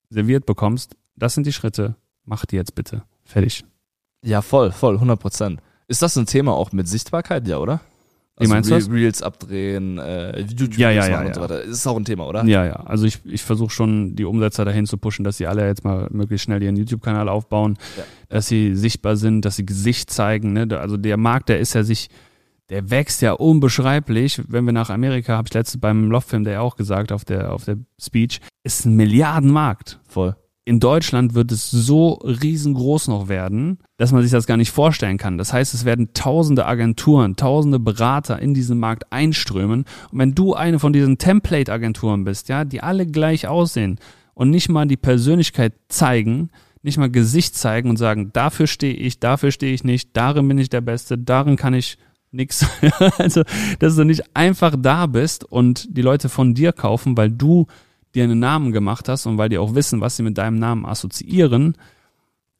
serviert bekommst, das sind die Schritte, mach die jetzt bitte. Fertig. Ja, voll, voll, 100 Prozent. Ist das ein Thema auch mit Sichtbarkeit, ja, oder? Wie meinst du Re das? Reels abdrehen, äh, YouTube Ja, ja, machen ja, und so weiter. Ist auch ein Thema, oder? Ja, ja. Also ich, ich versuche schon, die Umsetzer dahin zu pushen, dass sie alle jetzt mal möglichst schnell ihren YouTube-Kanal aufbauen, dass sie sichtbar sind, dass sie Gesicht zeigen. Ne? Also der Markt, der ist ja sich, der wächst ja unbeschreiblich. Wenn wir nach Amerika, habe ich letztens beim Love-Film, der ja auch gesagt, auf der, auf der Speech, ist ein Milliardenmarkt. Voll. In Deutschland wird es so riesengroß noch werden, dass man sich das gar nicht vorstellen kann. Das heißt, es werden tausende Agenturen, tausende Berater in diesen Markt einströmen. Und wenn du eine von diesen Template-Agenturen bist, ja, die alle gleich aussehen und nicht mal die Persönlichkeit zeigen, nicht mal Gesicht zeigen und sagen, dafür stehe ich, dafür stehe ich nicht, darin bin ich der Beste, darin kann ich nix. also, dass du nicht einfach da bist und die Leute von dir kaufen, weil du dir einen Namen gemacht hast und weil die auch wissen, was sie mit deinem Namen assoziieren,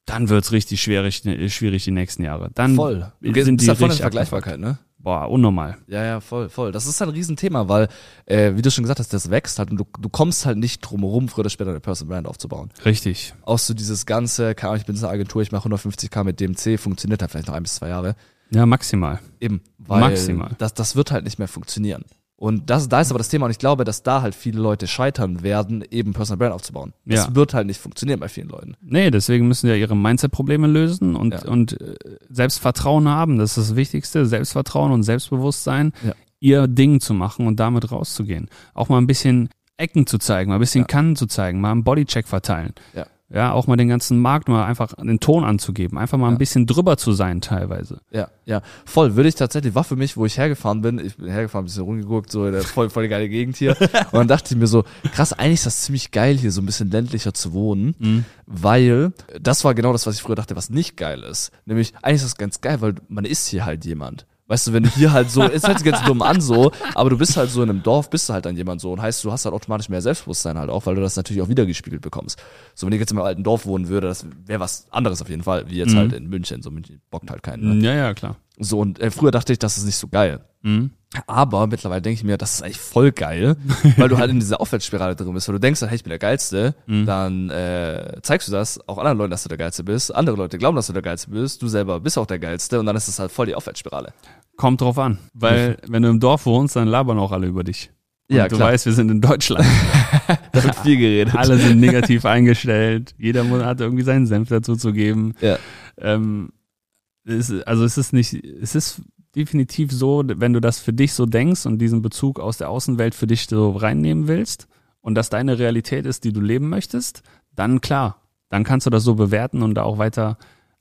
dann wird's richtig schwierig, schwierig die nächsten Jahre. Dann Voll. Du sind die ja voll in richtig Vergleichbarkeit, ne? Boah, unnormal. Ja, ja, voll, voll. Das ist ein Riesenthema, weil, äh, wie du schon gesagt hast, das wächst halt und du, du kommst halt nicht drum herum, früher oder später eine Personal Brand aufzubauen. Richtig. Auch so dieses ganze, keine Ahnung, ich bin in einer Agentur, ich mache 150k mit DMC, funktioniert halt vielleicht noch ein bis zwei Jahre. Ja, maximal. Eben, weil Maximal. Das, das wird halt nicht mehr funktionieren. Und das, da ist aber das Thema und ich glaube, dass da halt viele Leute scheitern werden, eben Personal Brand aufzubauen. Das Ja. wird halt nicht funktionieren bei vielen Leuten. Nee, deswegen müssen ja ihre Mindset-Probleme lösen und, Ja. und äh, Selbstvertrauen haben. Das ist das Wichtigste. Selbstvertrauen und Selbstbewusstsein, Ja. ihr Ding zu machen und damit rauszugehen. Auch mal ein bisschen Ecken zu zeigen, mal ein bisschen. Kannen zu zeigen, mal einen Bodycheck verteilen. Ja. Ja, auch mal den ganzen Markt mal einfach den Ton anzugeben, einfach mal ein Ja. bisschen drüber zu sein teilweise. Ja, ja, voll. Würde ich tatsächlich, war für mich, wo ich hergefahren bin, ich bin hergefahren, ein bisschen rumgeguckt, so, voll, voll die geile Gegend hier. und dann dachte ich mir so, krass, eigentlich ist das ziemlich geil, hier so ein bisschen ländlicher zu wohnen, Mhm. weil das war genau das, was ich früher dachte, was nicht geil ist. Nämlich, eigentlich ist das ganz geil, weil man ist hier halt jemand. Weißt du, wenn du hier halt so, es hört sich jetzt dumm an so, aber du bist halt so in einem Dorf, bist du halt dann jemand so und heißt, du hast halt automatisch mehr Selbstbewusstsein halt auch, weil du das natürlich auch wiedergespiegelt bekommst. So, wenn ich jetzt in einem alten Dorf wohnen würde, das wäre was anderes auf jeden Fall, wie jetzt Mhm. halt in München, so München bockt halt keinen. Ne? Ja, ja, klar. So, und äh, früher dachte ich, das ist nicht so geil. Mhm. Aber mittlerweile denke ich mir, das ist eigentlich voll geil, weil du halt in dieser Aufwärtsspirale drin bist. Weil du denkst, hey, ich bin der Geilste, Mhm. dann äh, zeigst du das auch anderen Leuten, dass du der Geilste bist. Andere Leute glauben, dass du der Geilste bist. Du selber bist auch der Geilste und dann ist es halt voll die Aufwärtsspirale. Kommt drauf an. Weil, wenn du im Dorf wohnst, dann labern auch alle über dich. Und Ja, du klar. weißt, wir sind in Deutschland. Da wird viel geredet. Alle sind negativ eingestellt. Jeder muss- hat irgendwie seinen Senf dazu zu geben. Ja. Ähm, es, also es ist nicht, es ist definitiv so, wenn du das für dich so denkst und diesen Bezug aus der Außenwelt für dich so reinnehmen willst und das deine Realität ist, die du leben möchtest, dann klar, dann kannst du das so bewerten und da auch weiter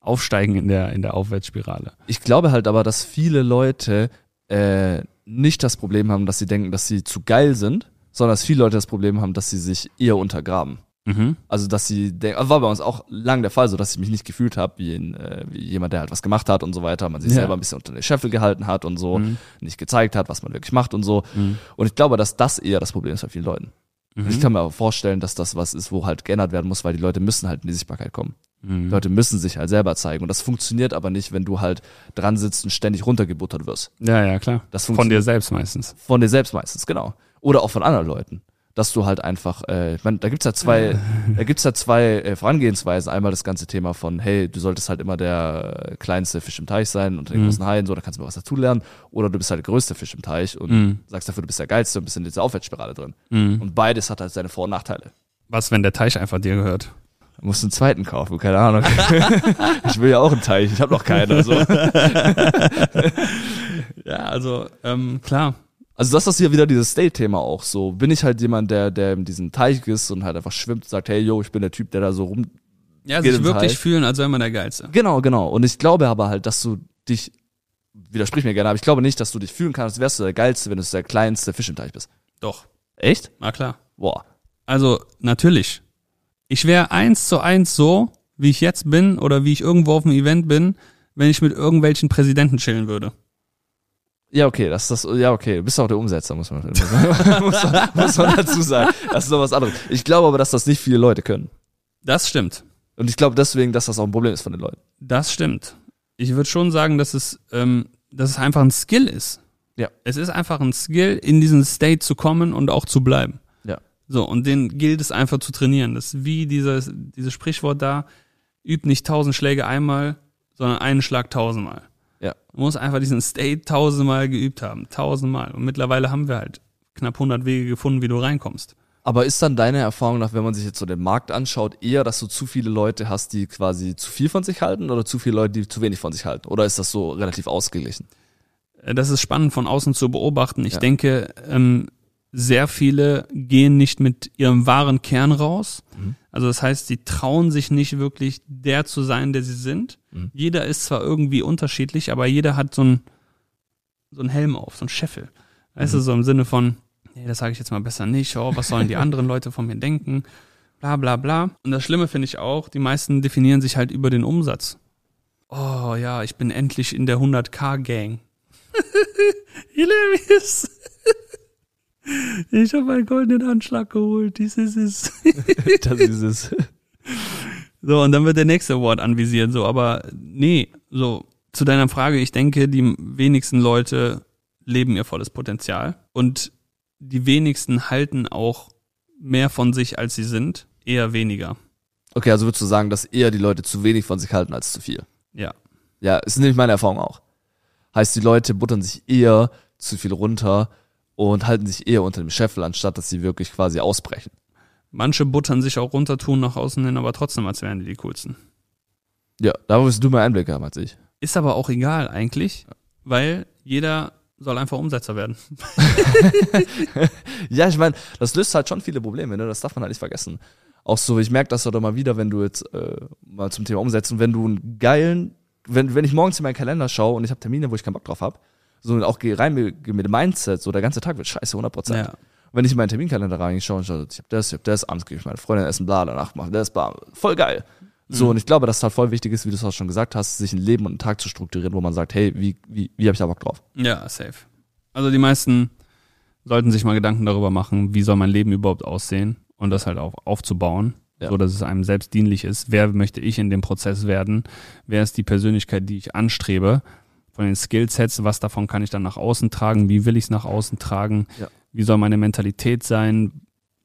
aufsteigen in der, in der Aufwärtsspirale. Ich glaube halt aber, dass viele Leute äh, nicht das Problem haben, dass sie denken, dass sie zu geil sind, sondern dass viele Leute das Problem haben, dass sie sich eher untergraben. Mhm. Also, dass sie denken, war bei uns auch lang der Fall so, dass ich mich nicht gefühlt habe wie, äh, wie jemand, der halt was gemacht hat und so weiter, man sich Ja. selber ein bisschen unter den Scheffel gehalten hat und so, Mhm. nicht gezeigt hat, was man wirklich macht und so. Mhm. Und ich glaube, dass das eher das Problem ist bei vielen Leuten. Mhm. ich kann mir aber vorstellen, dass das was ist, wo halt geändert werden muss, weil die Leute müssen halt in die Sichtbarkeit kommen. Mhm. Leute müssen sich halt selber zeigen. Und das funktioniert aber nicht, wenn du halt dran sitzt und ständig runtergebuttert wirst. Ja, ja, klar. Das Von dir selbst meistens. von dir selbst meistens, genau. Oder auch von anderen Leuten. Dass du halt einfach, äh, ich mein, da gibt's ja zwei, da gibt's ja zwei äh, Vorangehensweisen. Einmal das ganze Thema von, hey, du solltest halt immer der äh, kleinste Fisch im Teich sein und den Mhm. großen Haien, so, da kannst du mal was dazulernen. Oder du bist halt der größte Fisch im Teich und Mhm. sagst dafür, du bist der geilste und bist in dieser Aufwärtsspirale drin. Mhm. Und beides hat halt seine Vor- und Nachteile. Was, wenn der Teich einfach dir gehört? Du musst einen zweiten kaufen, keine Ahnung. ich will ja auch einen Teich, ich habe noch keinen. Also. Ja, also ähm, klar. Also das ist ja wieder dieses State-Thema auch so. Bin ich halt jemand, der, der in diesem Teich ist und halt einfach schwimmt und sagt, hey, yo, ich bin der Typ, der da so rum... Ja, sich wirklich Teich. fühlen, als wäre man der Geilste. Genau, genau. Und ich glaube aber halt, dass du dich, widersprich mir gerne, aber ich glaube nicht, dass du dich fühlen kannst, als wärst du der Geilste, wenn du der kleinste Fisch im Teich bist. Doch, Echt? na klar. Boah. Also, natürlich. Ich wäre eins zu eins so, wie ich jetzt bin oder wie ich irgendwo auf einem Event bin, wenn ich mit irgendwelchen Präsidenten chillen würde. Ja, okay, das ist das, ja, okay, du bist auch der Umsetzer, muss man, muss man, muss man, muss man dazu sagen. Das ist noch was anderes. Ich glaube aber, dass das nicht viele Leute können. Das stimmt. Und ich glaube deswegen, dass das auch ein Problem ist von den Leuten. Das stimmt. Ich würde schon sagen, dass es, ähm, dass es einfach ein Skill ist. Ja. Es ist einfach ein Skill, in diesen State zu kommen und auch zu bleiben. So, und den gilt es einfach zu trainieren. Das ist wie dieses, dieses Sprichwort da, übt nicht tausend Schläge einmal, sondern einen Schlag tausendmal. Ja. Man muss einfach diesen State tausendmal geübt haben. Tausendmal. Und mittlerweile haben wir halt knapp 100 Wege gefunden, wie du reinkommst. Aber ist dann deine Erfahrung nach, wenn man sich jetzt so den Markt anschaut, eher, dass du zu viele Leute hast, die quasi zu viel von sich halten oder zu viele Leute, die zu wenig von sich halten? Oder ist das so relativ ausgeglichen? Äh, Das ist spannend von außen zu beobachten. Ich Ja. denke, ähm, sehr viele gehen nicht mit ihrem wahren Kern raus. Mhm. Also das heißt, sie trauen sich nicht wirklich der zu sein, der sie sind. Mhm. Jeder ist zwar irgendwie unterschiedlich, aber jeder hat so ein so einen Helm auf, so ein Scheffel. Weißt Mhm. du, so im Sinne von, nee, das sage ich jetzt mal besser nicht, oh, was sollen die anderen Leute von mir denken? Bla bla bla. Und das Schlimme finde ich auch, die meisten definieren sich halt über den Umsatz. Oh ja, ich bin endlich in der 100k-Gang. Hilarious. Ich habe einen goldenen Anschlag geholt. Dieses ist. das ist es. So, und dann wird der nächste Award anvisiert. So, aber nee, so zu deiner Frage, ich denke, die wenigsten Leute leben ihr volles Potenzial und die wenigsten halten auch mehr von sich, als sie sind, eher weniger. Okay, also würdest du sagen, dass eher die Leute zu wenig von sich halten als zu viel? Ja. Ja, ist nämlich meine Erfahrung auch. Heißt, die Leute buttern sich eher zu viel runter und halten sich eher unter dem Scheffel, anstatt dass sie wirklich quasi ausbrechen. Manche buttern sich auch runter, tun nach außen hin, aber trotzdem, als wären die die coolsten. Ja, da wirst du mehr Einblick haben als ich. Ist aber auch egal eigentlich, weil jeder soll einfach Umsetzer werden. Ja, ich meine, das löst halt schon viele Probleme, ne? Das darf man halt nicht vergessen. Auch so, ich merke das doch mal wieder, wenn du jetzt äh, mal zum Thema umsetzen, wenn du einen geilen, wenn, wenn ich morgens in meinen Kalender schaue und ich habe Termine, wo ich keinen Bock drauf habe, so und auch rein mit, mit dem Mindset, so der ganze Tag wird scheiße, 100 Prozent. Ja. Wenn ich in meinen Terminkalender reinschaue und schaue, ich habe das, ich habe das, abends gehe ich meine Freundin essen, bla, danach mache das, bla, voll geil. So, Mhm. und ich glaube, dass es halt voll wichtig ist, wie du es auch schon gesagt hast, sich ein Leben und einen Tag zu strukturieren, wo man sagt, hey, wie, wie, wie habe ich da Bock drauf? Ja, safe. Also die meisten sollten sich mal Gedanken darüber machen, wie soll mein Leben überhaupt aussehen und das halt auch aufzubauen, Ja. so dass es einem selbst dienlich ist. Wer möchte ich in dem Prozess werden? Wer ist die Persönlichkeit, die ich anstrebe? Von den Skillsets, was davon kann ich dann nach außen tragen, wie will ich es nach außen tragen, Ja. wie soll meine Mentalität sein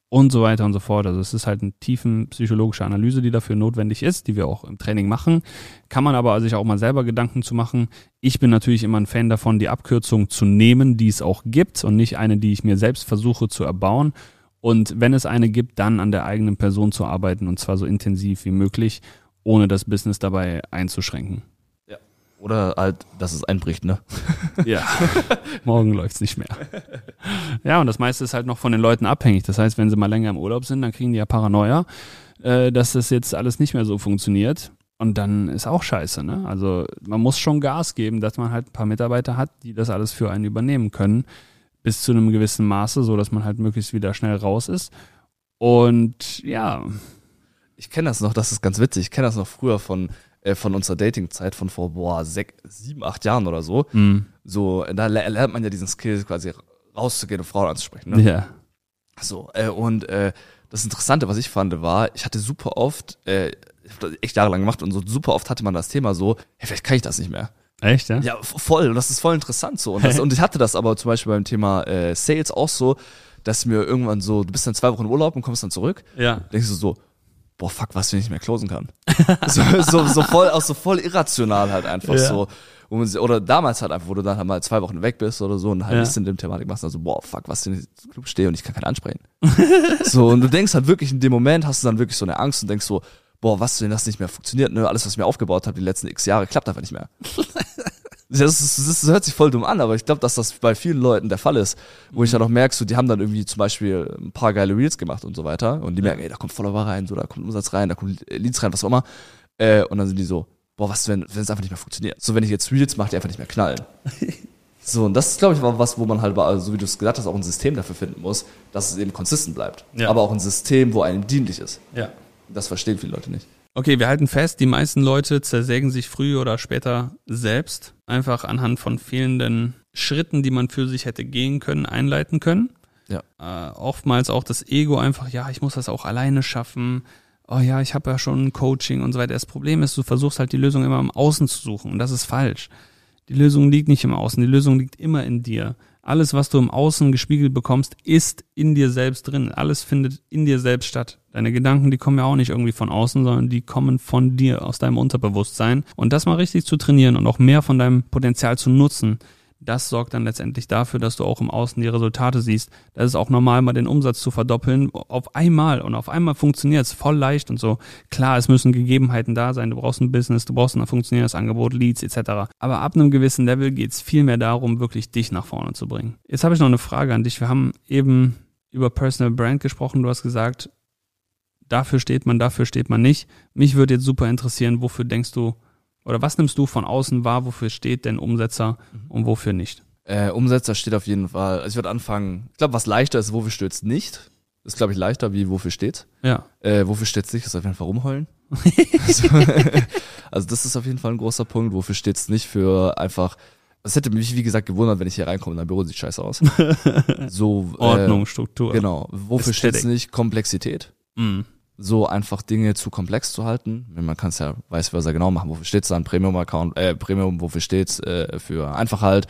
und so weiter und so fort. Also es ist halt eine tiefen psychologische Analyse, die dafür notwendig ist, die wir auch im Training machen. Kann man aber sich auch mal selber Gedanken zu machen. Ich bin natürlich immer ein Fan davon, die Abkürzung zu nehmen, die es auch gibt und nicht eine, die ich mir selbst versuche zu erbauen. Und wenn es eine gibt, dann an der eigenen Person zu arbeiten und zwar so intensiv wie möglich, ohne das Business dabei einzuschränken. Oder halt, dass es einbricht, ne? Ja, morgen läuft's nicht mehr. Ja, und das meiste ist halt noch von den Leuten abhängig. Das heißt, wenn sie mal länger im Urlaub sind, dann kriegen die ja Paranoia, äh, dass das jetzt alles nicht mehr so funktioniert. Und dann ist auch scheiße, ne? Also man muss schon Gas geben, dass man halt ein paar Mitarbeiter hat, die das alles für einen übernehmen können, bis zu einem gewissen Maße, so dass man halt möglichst wieder schnell raus ist. Und ja, Ich kenne das noch, das ist ganz witzig. Ich kenne das noch früher von, äh, von unserer Dating-Zeit von vor, boah, sech, sieben, acht Jahren oder so. mh, So, da le- lernt man ja diesen Skill quasi rauszugehen und Frauen anzusprechen. Ne? ja, So, äh, und äh, das Interessante, was ich fand, war, ich hatte super oft, äh, ich habe das echt jahrelang gemacht und so super oft hatte man das Thema so, hey, vielleicht kann ich das nicht mehr. echt, ja? Ja, voll. Und das ist voll interessant so. Und, das, und ich hatte das aber zum Beispiel beim Thema äh, Sales auch so, dass mir irgendwann so, du bist dann zwei Wochen im Urlaub und kommst dann zurück, Ja. denkst du so, boah, fuck, was, wenn ich nicht mehr closen kann. so, so, so voll, auch so voll irrational halt einfach Ja. so. Sie- oder damals halt einfach, wo du dann halt mal zwei Wochen weg bist oder so und halt Ja. bisschen in dem Thematik machst, dann so, boah, fuck, was, wenn ich im Club stehe und ich kann keinen ansprechen. so, und du denkst halt wirklich in dem Moment, hast du dann wirklich so eine Angst und denkst so, boah, was, wenn das nicht mehr funktioniert, ne? Alles, was ich mir aufgebaut habe die letzten x Jahre, klappt einfach nicht mehr. Das, ist, das, hört sich voll dumm an, aber ich glaube, dass das bei vielen Leuten der Fall ist, wo ich dann auch merke, so, die haben dann irgendwie zum Beispiel ein paar geile Reels gemacht und so weiter und die merken, ey, da kommt Follower rein, so, da kommt Umsatz rein, da kommt Leads rein, was auch immer. Äh, und dann sind die so, boah, was, wenn es einfach nicht mehr funktioniert? So, wenn ich jetzt Reels mache, die einfach nicht mehr knallen. So, und das ist, glaube ich, was, wo man halt, also, so wie du es gesagt hast, auch ein System dafür finden muss, dass es eben konsistent bleibt. Ja. Aber auch ein System, wo einem dienlich ist. Ja. Das verstehen viele Leute nicht. Okay, wir halten fest, die meisten Leute zersägen sich früher oder später selbst, einfach anhand von fehlenden Schritten, die man für sich hätte gehen können, einleiten können. Ja. Äh, oftmals auch das Ego einfach, ja, ich muss das auch alleine schaffen. Oh ja, ich habe ja schon ein Coaching und so weiter. Das Problem ist, du versuchst halt die Lösung immer im Außen zu suchen und das ist falsch. Die Lösung liegt nicht im Außen, die Lösung liegt immer in dir. Alles, was du im Außen gespiegelt bekommst, ist in dir selbst drin. Alles findet in dir selbst statt. Deine Gedanken, die kommen ja auch nicht irgendwie von außen, sondern die kommen von dir, aus deinem Unterbewusstsein. Und das mal richtig zu trainieren und auch mehr von deinem Potenzial zu nutzen, das sorgt dann letztendlich dafür, dass du auch im Außen die Resultate siehst. Das ist auch normal, mal den Umsatz zu verdoppeln. Auf einmal und auf einmal funktioniert es voll leicht und so. Klar, es müssen Gegebenheiten da sein. Du brauchst ein Business, du brauchst ein funktionierendes Angebot, Leads etc. Aber ab einem gewissen Level geht es viel mehr darum, wirklich dich nach vorne zu bringen. Jetzt habe ich noch eine Frage an dich. Wir haben eben über Personal Brand gesprochen. Du hast gesagt, dafür steht man, dafür steht man nicht. Mich würde jetzt super interessieren, wofür denkst du oder was nimmst du von außen wahr, wofür steht denn Umsetzer und wofür nicht? Äh, Umsetzer steht auf jeden Fall. Also ich würde anfangen. Ich glaube, was leichter ist, wofür steht's nicht. Ist, glaube ich, leichter, wie wofür steht. Ja. Äh, wofür steht's nicht, ist auf jeden Fall rumheulen. also, also das ist auf jeden Fall ein großer Punkt. Wofür steht's nicht für einfach. Es hätte mich, wie gesagt, gewundert, wenn ich hier reinkomme und dein Büro sieht scheiße aus. So, Ordnung, Äh, Struktur. genau. Wofür Ästhetik. steht's nicht? Komplexität. Mhm. So einfach Dinge zu komplex zu halten. Man kann es ja vice versa genau machen. Wofür steht's dann? Premium-Account, äh, Premium, wofür steht's äh, für Einfachheit?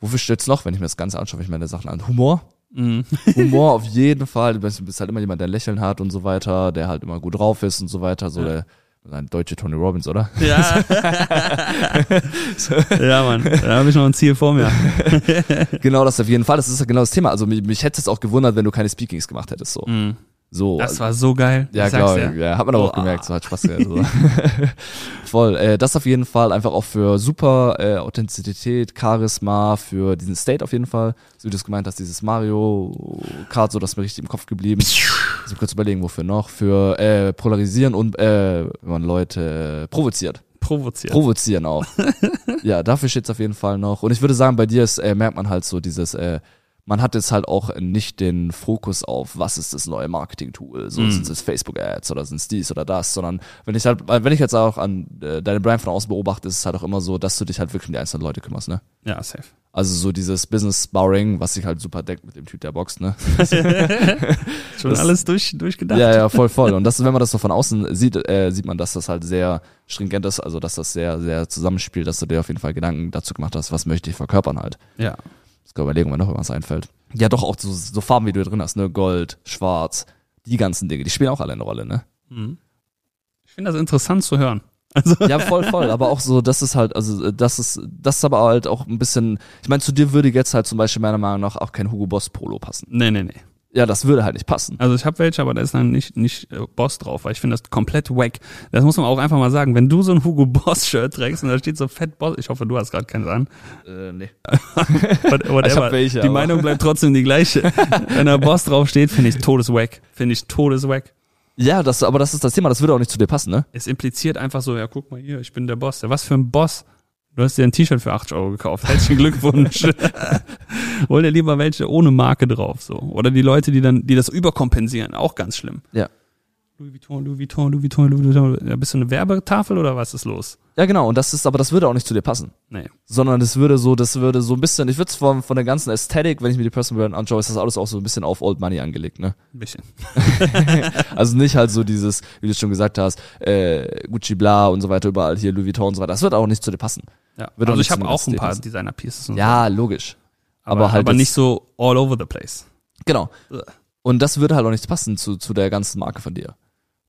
Wofür steht's noch, wenn ich mir das Ganze anschaue, wenn ich mir Sachen an? Humor. Mhm. Humor auf jeden Fall. Du bist, halt immer jemand, der Lächeln hat und so weiter, der halt immer gut drauf ist und so weiter. So Ja. der, ein deutsche Tony Robbins, oder? Ja. ja, Mann. Da habe ich noch ein Ziel vor mir. genau, das auf jeden Fall. Das ist ja genau das Thema. Also mich, mich hätte es auch gewundert, wenn du keine Speakings gemacht hättest. So. Mhm. So Das war so geil. Ja, klar, dir. ja, hat man aber auch gemerkt, so hat Spaß gehabt. So. Voll. Äh, das auf jeden Fall einfach auch für super äh, Authentizität, Charisma, für diesen State auf jeden Fall. So wie du es gemeint hast, dieses Mario Kart, so das ist mir richtig im Kopf geblieben. Also kurz überlegen, wofür noch. Für äh, polarisieren und äh, wenn man Leute äh, provoziert. Provoziert. Provozieren auch. ja, dafür steht's auf jeden Fall noch. Und ich würde sagen, bei dir ist, äh, merkt man halt so dieses äh, man hat jetzt halt auch nicht den Fokus auf, was ist das neue Marketing-Tool, so Mhm. sind es Facebook-Ads oder sind es dies oder das, sondern wenn ich halt, wenn ich jetzt auch an äh, deine Brand von außen beobachte, ist es halt auch immer so, dass du dich halt wirklich um die einzelnen Leute kümmerst, ne? Ja, safe. Also so dieses Business Sparring, was sich halt super deckt mit dem Typ, der boxt, ne? Schon Das- alles durch, durchgedacht. Ja, ja, voll, voll. Und das, wenn man das so von außen sieht, äh, sieht man, dass das halt sehr stringent ist, also dass das sehr, sehr zusammenspielt, dass du dir auf jeden Fall Gedanken dazu gemacht hast, was möchte ich verkörpern halt. ja. Ich kann überlegen, wenn noch irgendwas einfällt. Ja, doch auch so, so Farben, wie du drin hast, ne? Gold, Schwarz, die ganzen Dinge, die spielen auch alle eine Rolle, ne? Mhm. Ich finde das interessant zu hören. Also, Ja, voll, voll. Aber auch so, das ist halt, also äh, das ist, das ist aber halt auch ein bisschen. Ich meine, zu dir würde jetzt halt zum Beispiel meiner Meinung nach auch kein Hugo Boss Polo passen. nee, nee, nee. Ja, das würde halt nicht passen. Also ich habe welche, aber da ist dann nicht, nicht äh, Boss drauf, weil ich finde das komplett wack. Das muss man auch einfach mal sagen. Wenn du so ein Hugo Boss Shirt trägst und da steht so fett Boss, ich hoffe, du hast gerade keins an. Äh, nee. What- Whatever. Ich hab welche, Die aber- Meinung bleibt trotzdem die gleiche. Wenn da Boss drauf steht, finde ich todeswack. Finde ich todeswack. Ja, das, aber das ist das Thema, das würde auch nicht zu dir passen, ne? Es impliziert einfach so, ja, guck mal hier, ich bin der Boss. Ja, was für ein Boss? Du hast dir ein T-Shirt für 80 Euro gekauft. Herzlichen Glückwunsch. Hol dir lieber welche ohne Marke drauf, so. Oder die Leute, die dann, die das überkompensieren, auch ganz schlimm. Ja. Louis Vuitton, Louis Vuitton, Louis Vuitton, Louis Vuitton. Ja, bist du eine Werbetafel oder was ist los? Ja, genau. Und das ist, aber das würde auch nicht zu dir passen. Nee. Sondern das würde so, das würde so ein bisschen, ich würde es von, von der ganzen Ästhetik, wenn ich mir die Personal Brand anschaue, ist das alles auch so ein bisschen auf Old Money angelegt, ne? Ein bisschen. Also nicht halt so dieses, wie du schon gesagt hast, äh, Gucci Bla und so weiter, überall hier Louis Vuitton und so weiter. Das wird auch nicht zu dir passen. Ja. Wird also nicht ich habe auch ein paar. Designer-Pieces und Ja, logisch. so. Aber, aber halt aber nicht so all over the place. Genau. Und das würde halt auch nichts passen zu, zu der ganzen Marke von dir.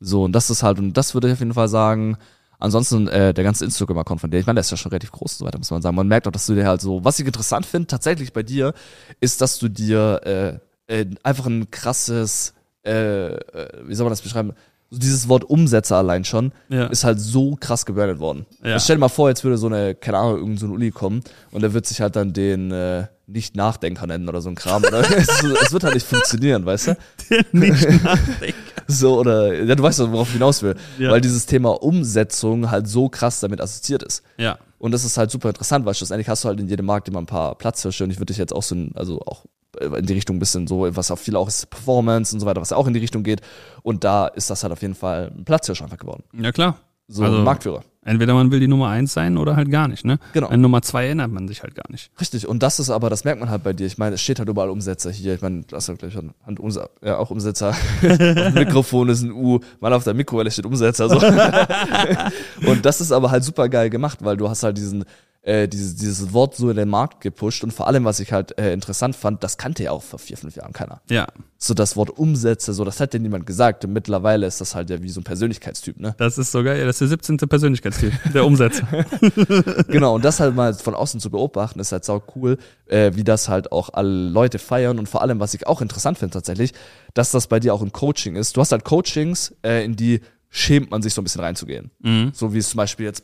So, und das ist halt, und das würde ich auf jeden Fall sagen, ansonsten äh, der ganze Instagram-Account von dir, ich meine, der ist ja schon relativ groß und so weiter, muss man sagen. Man merkt auch, dass du dir halt so, was ich interessant finde, tatsächlich bei dir, ist, dass du dir äh, äh, einfach ein krasses, äh, äh, wie soll man das beschreiben, dieses Wort Umsetzer allein schon, Ja. ist halt so krass gebrandet worden. Ja. Also stell dir mal vor, jetzt würde so eine, keine Ahnung, irgendein so ein Uli kommen und der wird sich halt dann den äh, Nicht-Nachdenker nennen oder so ein Kram. Oder? es, es wird halt nicht funktionieren, weißt du? nicht nachdenken. So, oder, ja, du weißt doch, worauf ich hinaus will. Ja. Weil dieses Thema Umsetzung halt so krass damit assoziiert ist. Ja. Und das ist halt super interessant, weil schlussendlich hast du halt in jedem Markt immer ein paar Platzhirsche und ich würde dich jetzt auch so, in- also auch äh, in die Richtung ein bisschen so, was auch viel auch ist Performance und so weiter, was ja auch in die Richtung geht. Und da ist das halt auf jeden Fall ein Platzhirsch einfach geworden. Ja, klar. So Also- ein Marktführer. Entweder man will die Nummer eins sein oder halt gar nicht, ne? Genau. An Nummer zwei erinnert man sich halt gar nicht. Richtig, und das ist aber, das merkt man halt bei dir. Ich meine, es steht halt überall Umsetzer hier. Ich meine, du hast ja gleich Hand Umse- ja, auch Umsetzer. Mikrofon ist ein U, mal auf der Mikrowelle steht Umsetzer. So. und das ist aber halt super geil gemacht, weil du hast halt diesen, äh, dieses, dieses Wort so in den Markt gepusht und vor allem, was ich halt äh, interessant fand, das kannte ja auch vor vier, fünf Jahren keiner. Ja. So das Wort Umsätze, so das hat dir niemand gesagt. Und mittlerweile ist das halt ja wie so ein Persönlichkeitstyp, ne? Das ist so geil. Ja, das ist der 17. Persönlichkeitstyp, der Umsetzer. genau, und das halt mal von außen zu beobachten, ist halt sau cool, äh, wie das halt auch alle Leute feiern und vor allem, was ich auch interessant finde tatsächlich, dass das bei dir auch ein Coaching ist. Du hast halt Coachings, äh, in die schämt man sich so ein bisschen reinzugehen. Mhm. So wie es zum Beispiel jetzt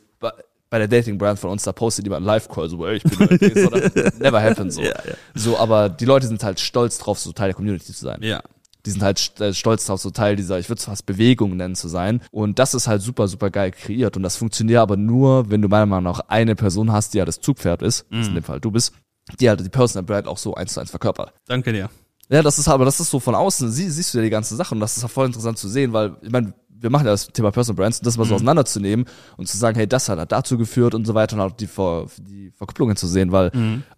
bei, der Dating-Brand von uns, da postet jemand Live-Call, so, ey, ich bin so, das never happens so. Ja, ja. So, aber die Leute sind halt stolz drauf, so Teil der Community zu sein Ja. die sind halt äh, stolz darauf, so Teil dieser, ich würde es fast Bewegung nennen zu sein. Und das ist halt super, super geil kreiert. Und das funktioniert aber nur, wenn du meiner Meinung nach eine Person hast, die ja das Zugpferd ist, was in dem Fall du bist, die halt die Personal Brand auch so eins zu eins verkörpert. Danke dir. Ja, das ist aber das ist so von außen, sie, siehst du ja die ganze Sache und das ist auch voll interessant zu sehen, weil ich meine, wir machen ja das Thema Personal Brands das mal so auseinanderzunehmen und zu sagen, hey, das hat, dazu geführt und so weiter und auch die, Ver, die Verkupplungen zu sehen, weil,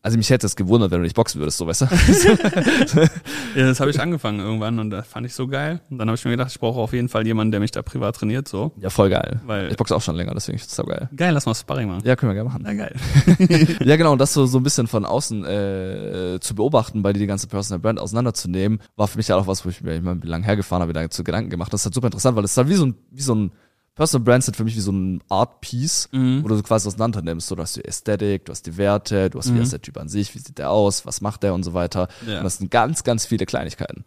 also mich hätte es gewundert, wenn du nicht boxen würdest, so weißt du. Ja, das habe ich angefangen irgendwann und das fand ich so geil. Und dann habe ich mir gedacht, ich brauche auf jeden Fall jemanden, der mich da privat trainiert, so. ja, voll geil. Weil- ich boxe auch schon länger, deswegen ist es so geil. Geil, lass mal Sparring machen. Ja, können wir gerne machen. Na geil. Ja, genau, und das so, so ein bisschen von außen äh, zu beobachten, bei dir die ganze Personal Brand auseinanderzunehmen, war für mich ja auch was, wo ich mir immer lang hergefahren habe, da zu Gedanken gemacht. Das ist halt super interessant, weil es ist halt wie so ein, wie so ein Personal Brand sind für mich wie so ein Art Piece, wo du so quasi auseinander nimmst. So, du hast die Ästhetik, du hast die Werte, du hast, wie ist der Typ an sich, wie sieht der aus, was macht der und so weiter. Ja. Und das sind ganz, ganz viele Kleinigkeiten.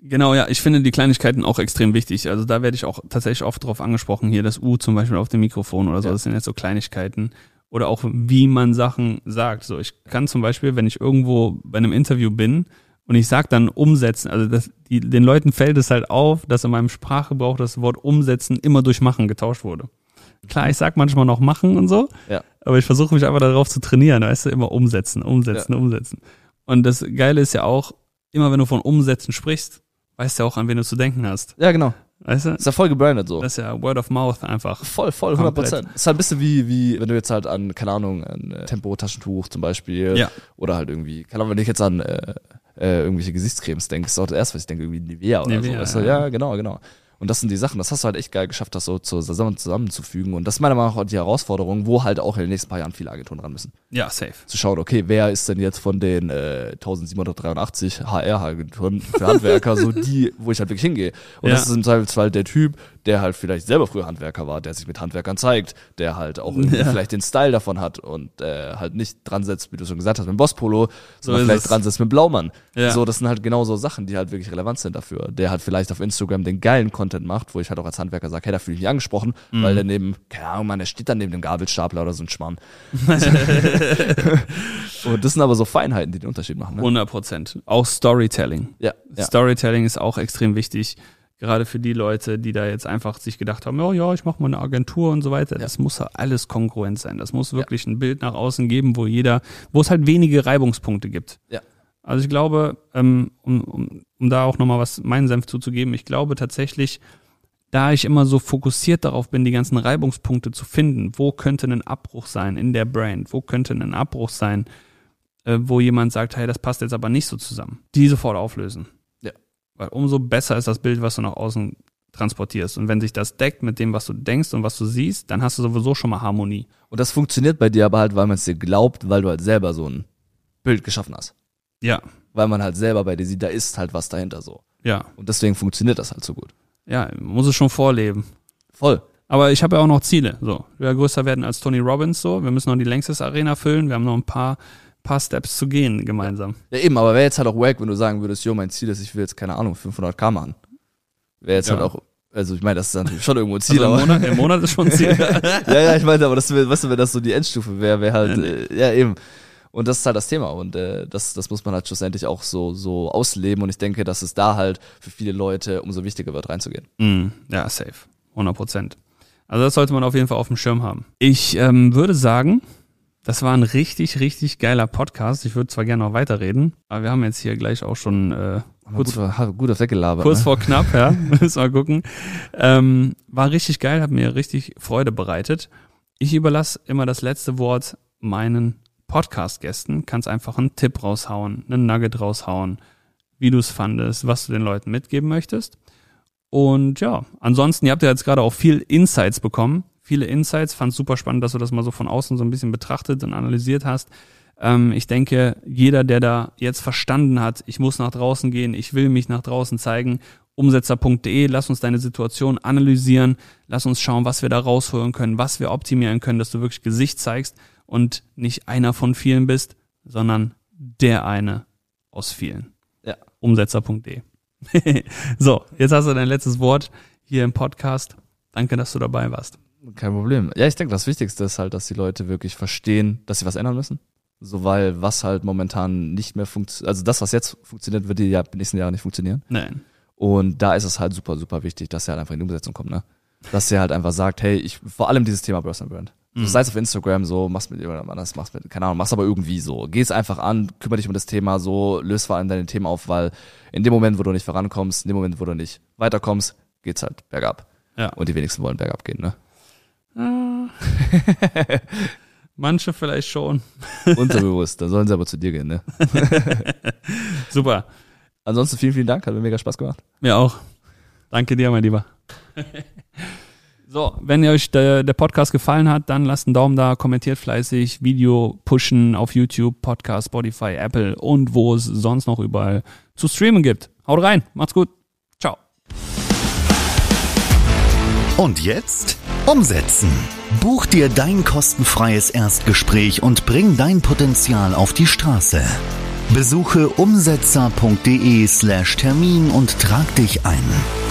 Genau, ja, ich finde die Kleinigkeiten auch extrem wichtig. Also da werde ich auch tatsächlich oft drauf angesprochen. Hier das U zum Beispiel auf dem Mikrofon oder so, Ja. das sind jetzt so Kleinigkeiten. Oder auch wie man Sachen sagt. So, ich kann zum Beispiel, wenn ich irgendwo bei einem Interview bin und ich sag dann umsetzen, also das, die, den Leuten fällt es halt auf, dass in meinem Sprachgebrauch das Wort umsetzen immer durch machen getauscht wurde. Klar, ich sag manchmal noch machen und so, Ja. aber ich versuche mich einfach darauf zu trainieren, weißt du, immer umsetzen, umsetzen, umsetzen. Und das Geile ist ja auch, immer wenn du von Umsätzen sprichst, weißt du ja auch, an wen du zu denken hast. Ja, genau. Weißt du? Ist ja voll gebrandet so. Das ist ja Word of Mouth einfach. Voll, voll, 100 Prozent. Ist halt ein bisschen wie, wie, wenn du jetzt halt an, keine Ahnung, ein äh, Tempo-Taschentuch zum Beispiel. Ja. Oder halt irgendwie, keine Ahnung, wenn ich jetzt an äh, äh, irgendwelche Gesichtscremes denke, ist auch das erste, was ich denke, irgendwie Nivea oder Nivea, so. Weißt du? ja. ja, genau, genau. Und das sind die Sachen, das hast du halt echt geil geschafft, das so zusammen, zusammenzufügen. Und das ist meiner Meinung nach auch die Herausforderung, wo halt auch in den nächsten paar Jahren viele Agenturen ran müssen. Ja, safe. Zu schauen, okay, wer ist denn jetzt von den äh, 1783 HR-Agenturen für Handwerker so die, wo ich halt wirklich hingehe. Und Ja. das ist im Zweifelsfall der Typ, der halt vielleicht selber früher Handwerker war, der sich mit Handwerkern zeigt, der halt auch Ja. vielleicht den Style davon hat und äh, halt nicht dran setzt, wie du schon gesagt hast, mit dem Bosspolo, sondern vielleicht es. dran setzt mit Blaumann. Ja. So, das sind halt genau so Sachen, die halt wirklich relevant sind dafür. Der halt vielleicht auf Instagram den geilen Content macht, wo ich halt auch als Handwerker sage, hey, da fühle ich mich angesprochen, Mhm. weil der neben, keine Ahnung, man, der steht dann neben dem Gabelstapler oder so ein Schmarrn. und das sind aber so Feinheiten, die den Unterschied machen. Ne? 100 Prozent. Auch Storytelling. ja, ja. Storytelling ist auch extrem wichtig. Gerade für die Leute, die da jetzt einfach sich gedacht haben, oh ja, ich mache mal eine Agentur und so weiter. Das muss ja alles kongruent sein. Das muss wirklich ein Bild nach außen geben, wo jeder, wo es halt wenige Reibungspunkte gibt. Ja. Also ich glaube, ähm, um, um, um da auch nochmal was meinen Senf zuzugeben, ich glaube tatsächlich, da ich immer so fokussiert darauf bin, die ganzen Reibungspunkte zu finden, wo könnte ein Abbruch sein in der Brand, wo könnte ein Abbruch sein, äh, wo jemand sagt, hey, das passt jetzt aber nicht so zusammen, die sofort auflösen. Weil umso besser ist das Bild, was du nach außen transportierst. Und wenn sich das deckt mit dem, was du denkst und was du siehst, dann hast du sowieso schon mal Harmonie. Und das funktioniert bei dir aber halt, weil man es dir glaubt, weil du halt selber so ein Bild geschaffen hast. Ja, Weil man halt selber bei dir sieht, da ist halt was dahinter so. ja, Und deswegen funktioniert das halt so gut. ja, man muss es schon vorleben. Voll. Aber ich habe ja auch noch Ziele. So, ja größer werden als Tony Robbins. So, wir müssen noch die längstes Arena füllen. Wir haben noch ein paar, paar Steps zu gehen gemeinsam. Ja, eben, aber wäre jetzt halt auch wack, wenn du sagen würdest, jo, mein Ziel ist, ich will jetzt, keine Ahnung, 500k machen. Wäre jetzt Ja. halt auch, also ich meine, das ist natürlich schon irgendwo ein Ziel, Also im, aber. Monat, Im Monat ist schon ein Ziel. ja, ja, ich meine, aber das, wär- weißt du, wenn das so die Endstufe wäre, wäre halt, äh, ja, eben. Und das ist halt das Thema und äh, das, das muss man halt schlussendlich auch so, so ausleben und ich denke, dass es da halt für viele Leute umso wichtiger wird, reinzugehen. Mm, ja, safe. 100 Prozent. Also das sollte man auf jeden Fall auf dem Schirm haben. Ich ähm, würde sagen, das war ein richtig, richtig geiler Podcast. Ich würde zwar gerne noch weiterreden, aber wir haben jetzt hier gleich auch schon äh, kurz, gut, gut auf weggelabert. kurz ne? vor knapp, ja. Müssen wir gucken. Ähm, war richtig geil, hat mir richtig Freude bereitet. Ich überlasse immer das letzte Wort meinen Podcast-Gästen. Kannst einfach einen Tipp raushauen, einen Nugget raushauen, wie du es fandest, was du den Leuten mitgeben möchtest. Und ja, ansonsten, ihr habt ja jetzt gerade auch viel Insights bekommen. Viele Insights. Fand super spannend, dass du das mal so von außen so ein bisschen betrachtet und analysiert hast. Ähm, ich denke, jeder, der da jetzt verstanden hat, ich muss nach draußen gehen, ich will mich nach draußen zeigen, umsetzer.de, lass uns deine Situation analysieren, lass uns schauen, was wir da rausholen können, was wir optimieren können, dass du wirklich Gesicht zeigst und nicht einer von vielen bist, sondern der eine aus vielen. Ja. Umsetzer.de. so, jetzt hast du dein letztes Wort hier im Podcast. Danke, dass du dabei warst. Kein Problem. Ja, ich denke, das Wichtigste ist halt, dass die Leute wirklich verstehen, dass sie was ändern müssen. So, weil was halt momentan nicht mehr funktioniert, also das, was jetzt funktioniert, wird die ja nächsten Jahre nicht funktionieren. Nein. Und da ist es halt super, super wichtig, dass er halt einfach in die Umsetzung kommt, ne? Dass er halt einfach sagt, hey, ich, vor allem dieses Thema Personal Brand. So, sei es auf Instagram so, machst mit jemandem anders, machst mit, keine Ahnung, machst aber irgendwie so. Geh es einfach an, kümmere dich um das Thema so, löst vor allem deine Themen auf, weil in dem Moment, wo du nicht vorankommst, in dem Moment, wo du nicht weiterkommst, geht's halt bergab. Ja. Und die wenigsten wollen bergab gehen, ne? Manche vielleicht schon. Unterbewusst, da sollen sie aber zu dir gehen, ne? Super. Ansonsten vielen, vielen Dank, hat mir mega Spaß gemacht. Mir auch. Danke dir, mein Lieber. So, wenn euch der, der Podcast gefallen hat, dann lasst einen Daumen da, kommentiert fleißig, Video pushen auf YouTube, Podcast, Spotify, Apple und wo es sonst noch überall zu streamen gibt. Haut rein, macht's gut. Ciao. Und jetzt umsetzen. Buch dir dein kostenfreies Erstgespräch und bring dein Potenzial auf die Straße. Besuche umsetzer.de slash Termin und trag dich ein.